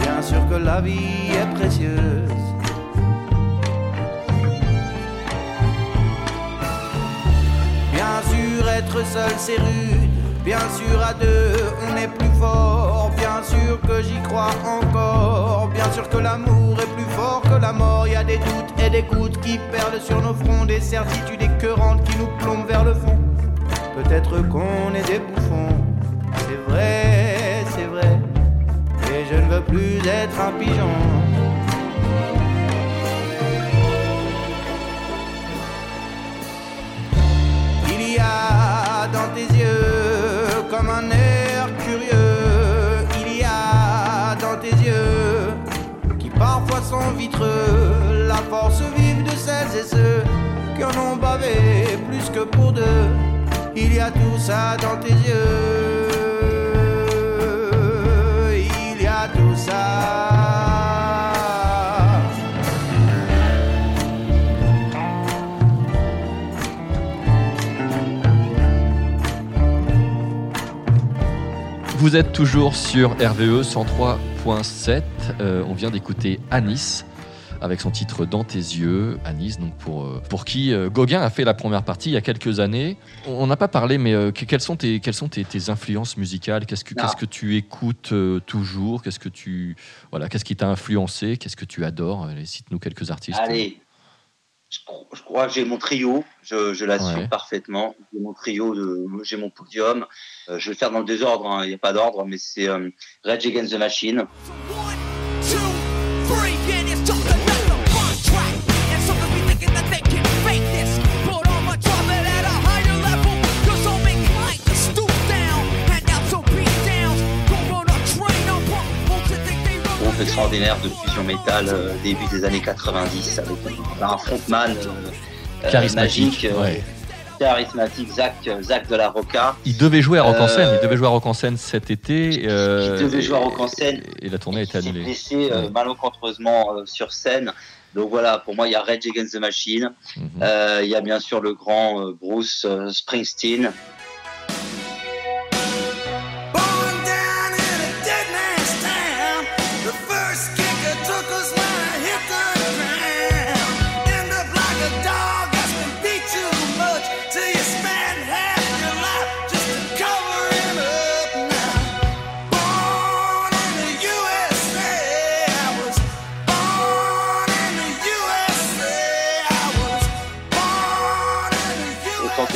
bien sûr que la vie est précieuse. Bien sûr, être seul c'est rude. Bien sûr, à deux, on est plus fort. Bien sûr que j'y crois encore. Bien sûr que l'amour est plus fort que la mort. Y a des doutes et des gouttes qui perdent sur nos fronts. Des certitudes écœurantes qui nous plombent vers le fond. Peut-être qu'on est des bouffons. C'est vrai, c'est vrai. Et je ne veux plus être un pigeon. Il y a dans tes yeux comme un air curieux. Il y a dans tes yeux qui parfois sont vitreux. La force vive de celles et ceux qui en ont bavé plus que pour deux. Il y a tout ça dans tes yeux. Vous êtes toujours sur RVE 103.7. Euh, on vient d'écouter Anis avec son titre Dans tes yeux. Anis, donc pour, euh, pour qui euh, Gauguin a fait la première partie il y a quelques années. On n'a pas parlé, mais euh, que- quelles sont tes, quelles sont tes, tes influences musicales? Qu'est-ce que, Ah. qu'est-ce que tu écoutes euh, toujours? Qu'est-ce que tu voilà, qu'est-ce qui t'a influencé? Qu'est-ce que tu adores? Allez, Cite-nous quelques artistes. Allez, je, cro- je crois que j'ai mon trio, je, je l'assume Ouais. parfaitement. J'ai mon trio, de, j'ai mon podium. Euh, je vais le faire dans le désordre, hein, il n'y a pas d'ordre, mais c'est euh, Rage Against the Machine. Extraordinaire de fusion métal euh, début des années 90 avec un, un frontman euh, euh, Charismatique. magique, euh, ouais. charismatique, Zach, Zach de la Roca. Il devait jouer à Rock en Euh, scène. Il devait jouer à Rock en scène cet été. euh, Il devait jouer à Rock en scène. Et la tournée a été s'est annulée. blessé euh, Ouais. malencontreusement euh, sur scène. Donc voilà, pour moi, il y a Rage Against the Machine. Mhm. Euh, il y a bien sûr le grand euh, Bruce euh, Springsteen.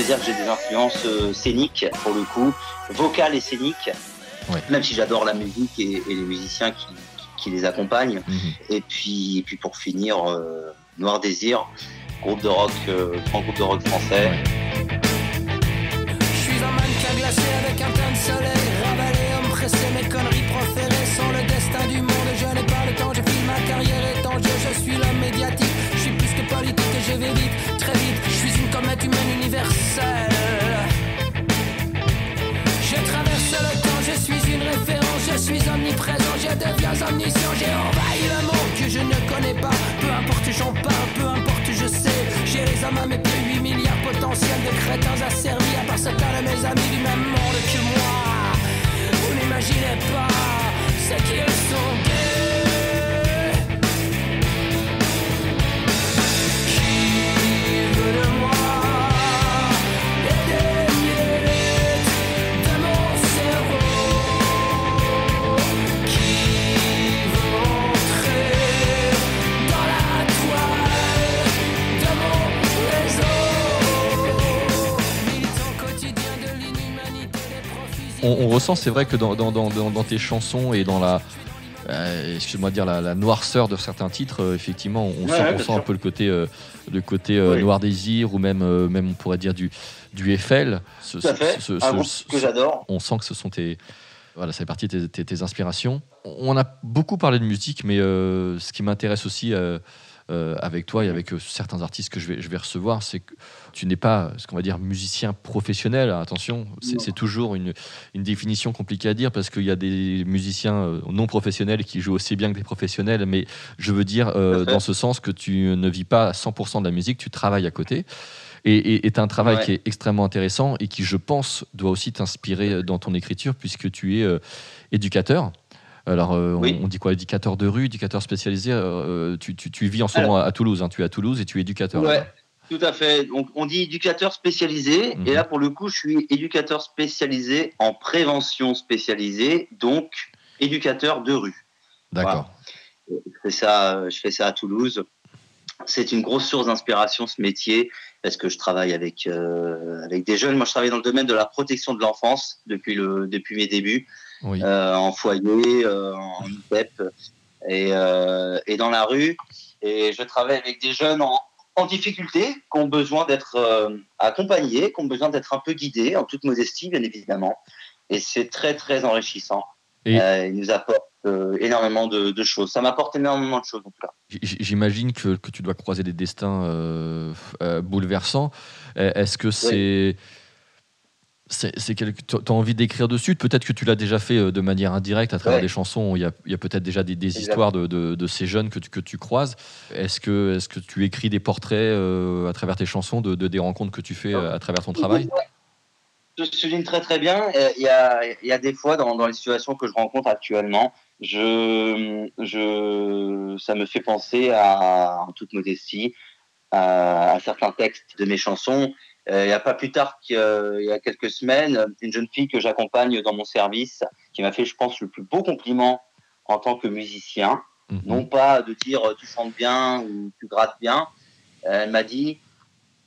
Dire que j'ai des influences euh, scéniques, pour le coup, vocales et scéniques. Ouais. Même si j'adore la musique et, et les musiciens qui, qui les accompagnent. Mhm. Et puis, et puis pour finir, euh, Noir Désir, groupe de rock, euh, grand groupe de rock français. Je suis un mannequin glacé avec un teint de soleil je deviens omniscient J'ai envahi le monde que je ne connais pas. Peu importe j'en parle, peu importe je sais. J'ai les hommes à mes pieds, 8 milliards potentiels de crétins asservis. À part certains de mes amis du même monde que moi. Vous n'imaginez pas ce qu'ils sont gays Qui veut de moi? On, on ressent, c'est vrai que dans, dans, dans, dans- dans tes chansons et dans la, euh, excuse-moi de dire la, la noirceur de certains titres, euh, effectivement, on Ouais, sent, ouais, on sent un peu le côté, euh, le côté Oui. Noir Désir ou même, même on pourrait dire du, du Eiffel. Ce- Tout à ce- fait, ce- ce- ce- que j'adore. on sent que ce sont tes, voilà, ça fait partie de tes, tes- tes inspirations. On a beaucoup parlé de musique, mais ce qui m'intéresse aussi avec toi et avec certains artistes que je vais, je vais recevoir, c'est que tu n'es pas ce qu'on va dire musicien professionnel. Attention, c'est toujours une, une définition compliquée à dire parce qu'il y a des musiciens euh, non professionnels qui jouent aussi bien que des professionnels. Mais je veux dire euh, dans ce sens que tu ne vis pas à 100% de la musique, tu travailles à côté. Et tu as un travail Ouais. qui est extrêmement intéressant et qui, je pense, doit aussi t'inspirer dans ton écriture puisque tu es euh, éducateur. Alors, euh, on- Oui. on, dit quoi? Éducateur de rue, éducateur spécialisé? Euh, tu, tu- tu vis en ce moment à, à Toulouse. hein, tu es à Toulouse et tu es éducateur. Ouais. Tout à fait. Donc, on dit éducateur spécialisé. Mhm. Et là, pour le coup, je suis éducateur spécialisé en prévention spécialisée, donc éducateur de rue. D'accord. Je fais ça, je fais ça à Toulouse. C'est une grosse source d'inspiration ce métier parce que je travaille avec euh, avec des jeunes. Moi, je travaille dans le domaine de la protection de l'enfance depuis le depuis mes débuts, Oui. euh, en foyer, euh, en IPEP et et dans la rue. Et je travaille avec des jeunes en en difficulté, qui ont besoin d'être euh, accompagnés, qui ont besoin d'être un peu guidés, en toute modestie, bien évidemment. Et c'est très, très enrichissant. Et- Euh, il nous apporte euh, énormément de, de choses. Ça m'apporte énormément de choses, en tout cas. J'imagine que, que tu dois croiser des destins euh, bouleversants. Est-ce que c'est. C'est, c'est quelque... Tu as envie d'écrire dessus Peut-être que tu l'as déjà fait euh, de manière indirecte à travers Ouais. des chansons. Il y a, peut-être déjà des, histoires de, de- de ces jeunes que tu, que tu croises. Est-ce que, tu écris des portraits euh, à travers tes chansons de, de- des rencontres que tu fais euh, à travers ton travail? Je souligne très très bien. Il y a, il y a des fois dans, dans les situations que je rencontre actuellement, je, je, ça me fait penser à, en toute modestie, à, à certains textes de mes chansons. Euh, il n'y a pas plus tard qu'il y a quelques semaines, une jeune fille que j'accompagne dans mon service, qui m'a fait, je pense, le plus beau compliment en tant que musicien. Mhm. Non pas de dire euh, tu chantes bien ou tu grattes bien. Euh, Elle m'a dit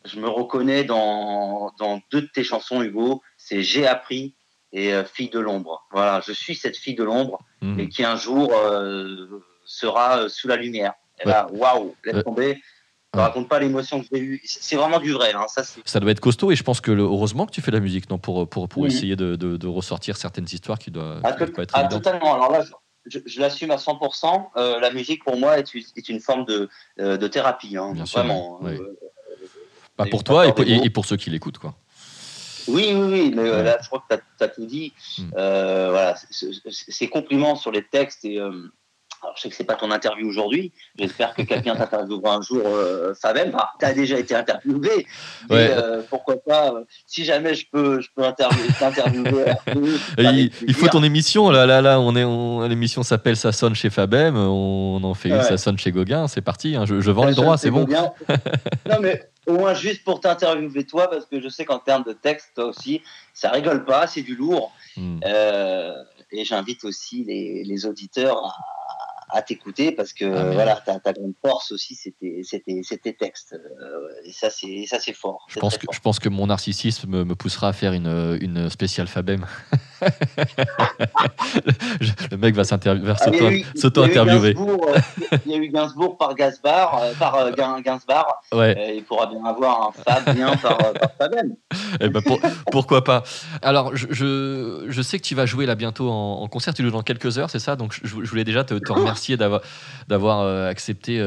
je me reconnais dans, dans deux de tes chansons, Hugo. C'est J'ai appris et euh, Fille de l'ombre. Voilà, je suis cette fille de l'ombre Mhm. et qui un jour euh, sera sous la lumière. Et Ouais. là, waouh, laisse tomber. Je ne Ouais. raconte pas l'émotion que j'ai eue. C'est vraiment du vrai. Hein. Ça, Ça doit être costaud et je pense que le- heureusement que tu fais de la musique non, pour, pour, pour essayer de, de- de ressortir certaines histoires qui doivent, Ah, qui doivent to- pas être ah, totalement. Alors là, je, l'assume à 100%. Euh, la musique, pour moi, est, une- est une forme de, euh, de thérapie. hein. Bien sûr, Vraiment. ouais. Euh, Pas et pour toi et pour, des et- mots. et pour ceux qui l'écoutent. quoi. Oui, oui, oui, mais euh, Ouais. là, je crois que tu as, tout dit. Mm. Euh, voilà, ces compliments sur les textes et. Alors, je sais que c'est pas ton interview aujourd'hui. J'espère que quelqu'un t'interviewera un jour, euh, Fabien. Enfin, tu as déjà été interviewé. Mais Ouais. euh, pourquoi pas, euh, si jamais je peux, je peux interview- t'interviewer. il, il faut ton émission là là là on est on- l'émission s'appelle ça sonne chez Fabem on en fait Ouais. ça sonne chez Gauguin c'est parti hein, je, je vends Ça, les droits c'est bon non, mais au moins juste pour t'interviewer toi, parce que je sais qu'en termes de texte, toi aussi, ça rigole pas, c'est du lourd. Hmm. Euh, et j'invite aussi les, les auditeurs à, à t'écouter parce que Ah, voilà, ta, ta grande force aussi, c'était c'était c'était textes. Euh, et ça, c'est ça, c'est fort. je pense que fort. je pense que mon narcissisme me, me poussera à faire une, une spéciale Fabem le mec va Ah, il y a eu- s'auto il y a eu interviewer Gainsbourg, euh, Il y a eu Gainsbourg par Gaspard, euh, par euh, Gain- Gainsbar. ouais Euh, il pourra bien avoir un Fabien par, par Fabien. Eh ben, pour- pourquoi pas Alors, je, je, je sais que tu vas jouer là bientôt en, en concert. Tu joues dans quelques heures, c'est ça? Donc, je, je voulais déjà te, te remercier d'avoir d'avoir accepté,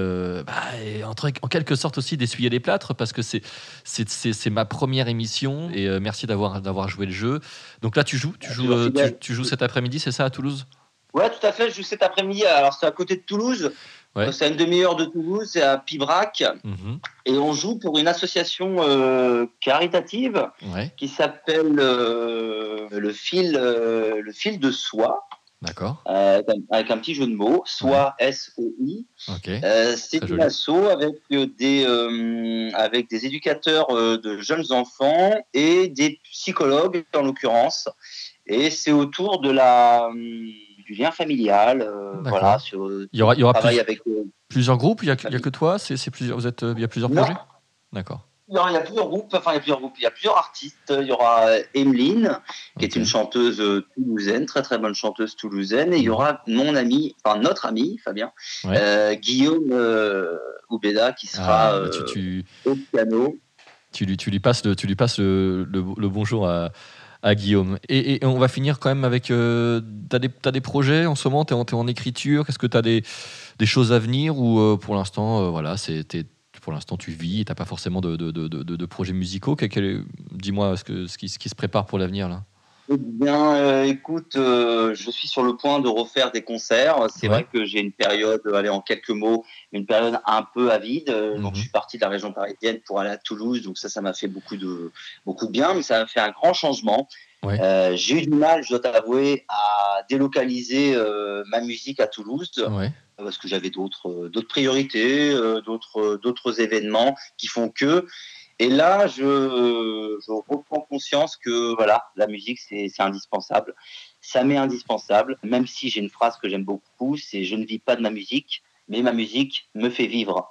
bah, et en, quelque sorte aussi, d'essuyer les plâtres parce que c'est c'est- c'est c'est ma première émission et merci d'avoir d'avoir joué le jeu. Donc là, tu joues, tu joues, Euh, tu, joues cet après-midi, c'est ça à Toulouse? Ouais, tout à fait. Je joue cet après-midi. Alors, c'est à côté de Toulouse. Ouais. C'est à une demi-heure de Toulouse. C'est à Pibrac. Mhm. Et on joue pour une association euh, caritative Ouais, qui s'appelle euh, le fil euh, le fil de soie d'accord. avec un petit jeu de mots soie S O I Ok. Euh, c'est une joli. asso avec des avec des éducateurs de jeunes enfants et des psychologues en l'occurrence et c'est autour de la hum, du lien familial euh, voilà sur Il y aura, il y aura travail plus- avec euh, plusieurs groupes Il y a, que- a toi C'est plusieurs, vous êtes, euh, Il y a plusieurs Non. projets? D'accord. Non, il y a plusieurs groupes, enfin il y a plusieurs groupes, il y a plusieurs artistes. Il y aura euh, Emeline, qui est une chanteuse euh, toulousaine, très très bonne chanteuse toulousaine, et il y aura mon ami, enfin notre ami Fabien, Ouais. euh, Guillaume euh, Oubeda, qui sera Ah, bah, tu- euh, au piano. tu lui, tu lui passes le, tu lui passes le, le- le bonjour à, à Guillaume. Et, on va finir quand même avec. Euh, t'as des, t'as des projets en ce moment? En, t'es en écriture? Qu'est-ce que t'as des, des choses à venir? Ou euh, pour l'instant, euh, pour l'instant tu vis et t'as pas forcément de, de, projets musicaux? Dis-moi ce, qui, ce qui se prépare pour l'avenir là. Eh bien, euh, écoute, euh, je suis sur le point de refaire des concerts. C'est Ouais. vrai que j'ai une période, allez, en quelques mots, une période un peu avide. Euh, Donc, Mhm. je suis parti de la région parisienne pour aller à Toulouse. Donc, ça, ça m'a fait beaucoup de, beaucoup de bien, mais ça m'a fait un grand changement. Ouais. Euh, j'ai eu du mal, je dois t'avouer, à délocaliser euh, ma musique à Toulouse Ouais. parce que j'avais d'autres euh, d'autres priorités, d'autres d'autres événements qui font que. Et là, je, je reprends conscience que voilà, la musique c'est indispensable. Ça m'est indispensable, même si j'ai une phrase que j'aime beaucoup, c'est je ne vis pas de ma musique, mais ma musique me fait vivre.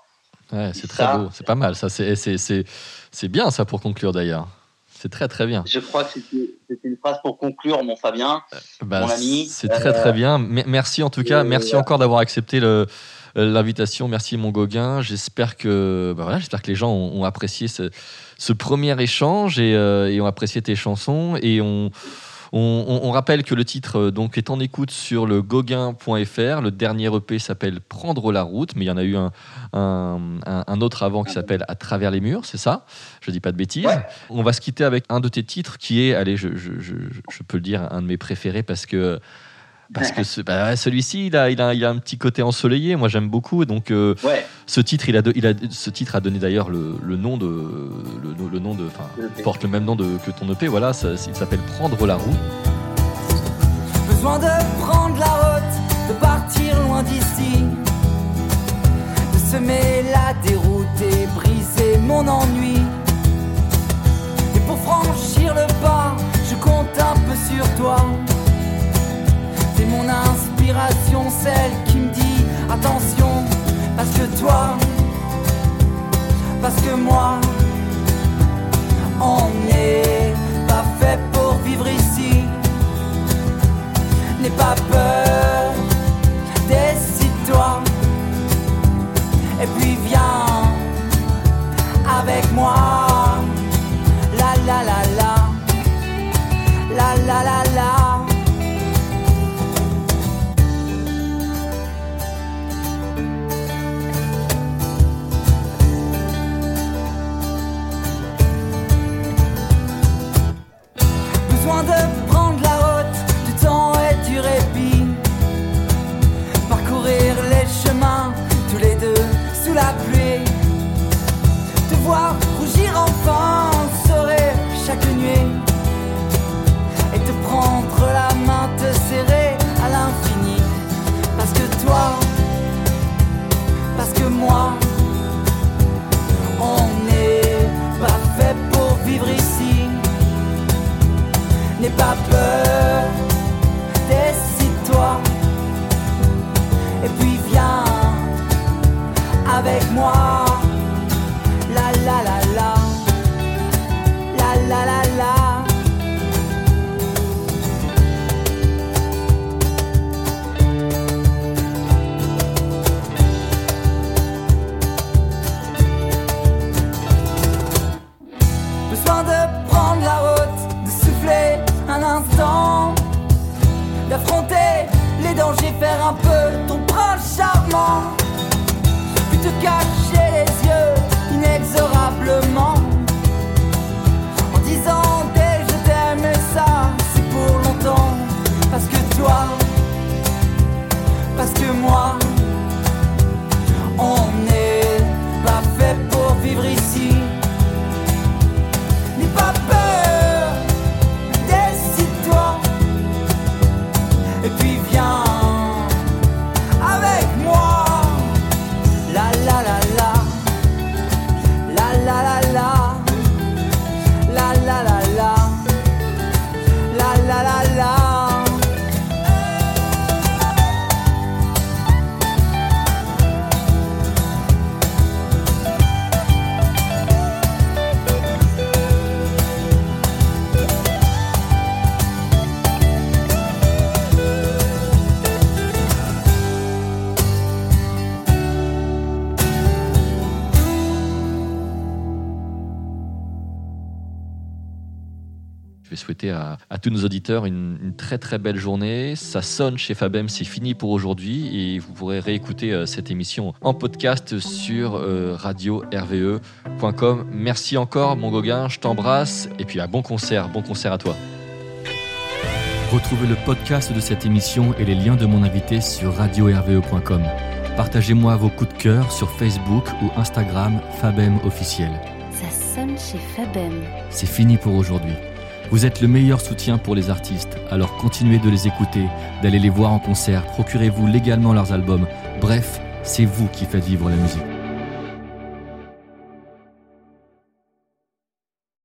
Ouais, c'est très beau, c'est pas mal. Ça, c'est, bien ça pour conclure d'ailleurs. C'est très très bien. Je crois que c'était une phrase pour conclure, mon Fabien. Bah, Mon ami, c'est très très euh, bien. Me- Merci en tout cas, euh, merci encore d'avoir accepté le- euh, l'invitation. Merci mon Gauguin. J'espère que, bah voilà, j'espère que les gens ont, ont apprécié ce, ce premier échange et, euh, et ont apprécié tes chansons. Et on, on, on- on rappelle que le titre euh, donc est en écoute sur le gauguin.fr. Le dernier EP s'appelle Prendre la route, mais il y en a eu un, un, un- un autre avant qui s'appelle À travers les murs, c'est ça? Je dis pas de bêtises. Ouais. On va se quitter avec un de tes titres qui est, allez, je, je- je- je peux le dire, un de mes préférés parce que. Parce que ce- bah celui-ci, il a, il, a, il a un petit côté ensoleillé. Moi, j'aime beaucoup. Donc, euh, Ouais, ce titre, il a, il a, ce titre a donné d'ailleurs le, le nom de, le, le nom de, enfin, porte le même nom de, que ton EP. Voilà, ça- il s'appelle Prendre la route. Besoin de prendre la route, de partir loin d'ici, de semer la déroute et briser mon ennui. Et pour franchir le pas, je compte un peu sur toi. Mon inspiration, celle qui me dit attention, parce que toi, parce que moi, on n'est pas fait pour vivre ici. N'aie pas peur, tous nos auditeurs une, une très très belle journée. Ça sonne chez Fabem, c'est fini pour aujourd'hui et vous pourrez réécouter euh, cette émission en podcast sur euh, radio-rve.com. Merci encore, mon Gauguin, je t'embrasse et puis à bon concert, bon concert à toi. Retrouvez le podcast de cette émission et les liens de mon invité sur radio-rve.com. Partagez-moi vos coups de cœur sur Facebook ou Instagram Fabem officiel. Ça sonne chez Fabem. C'est fini pour aujourd'hui. Vous êtes le meilleur soutien pour les artistes, alors continuez de les écouter, d'aller les voir en concert, procurez-vous légalement leurs albums. Bref, c'est vous qui faites vivre la musique.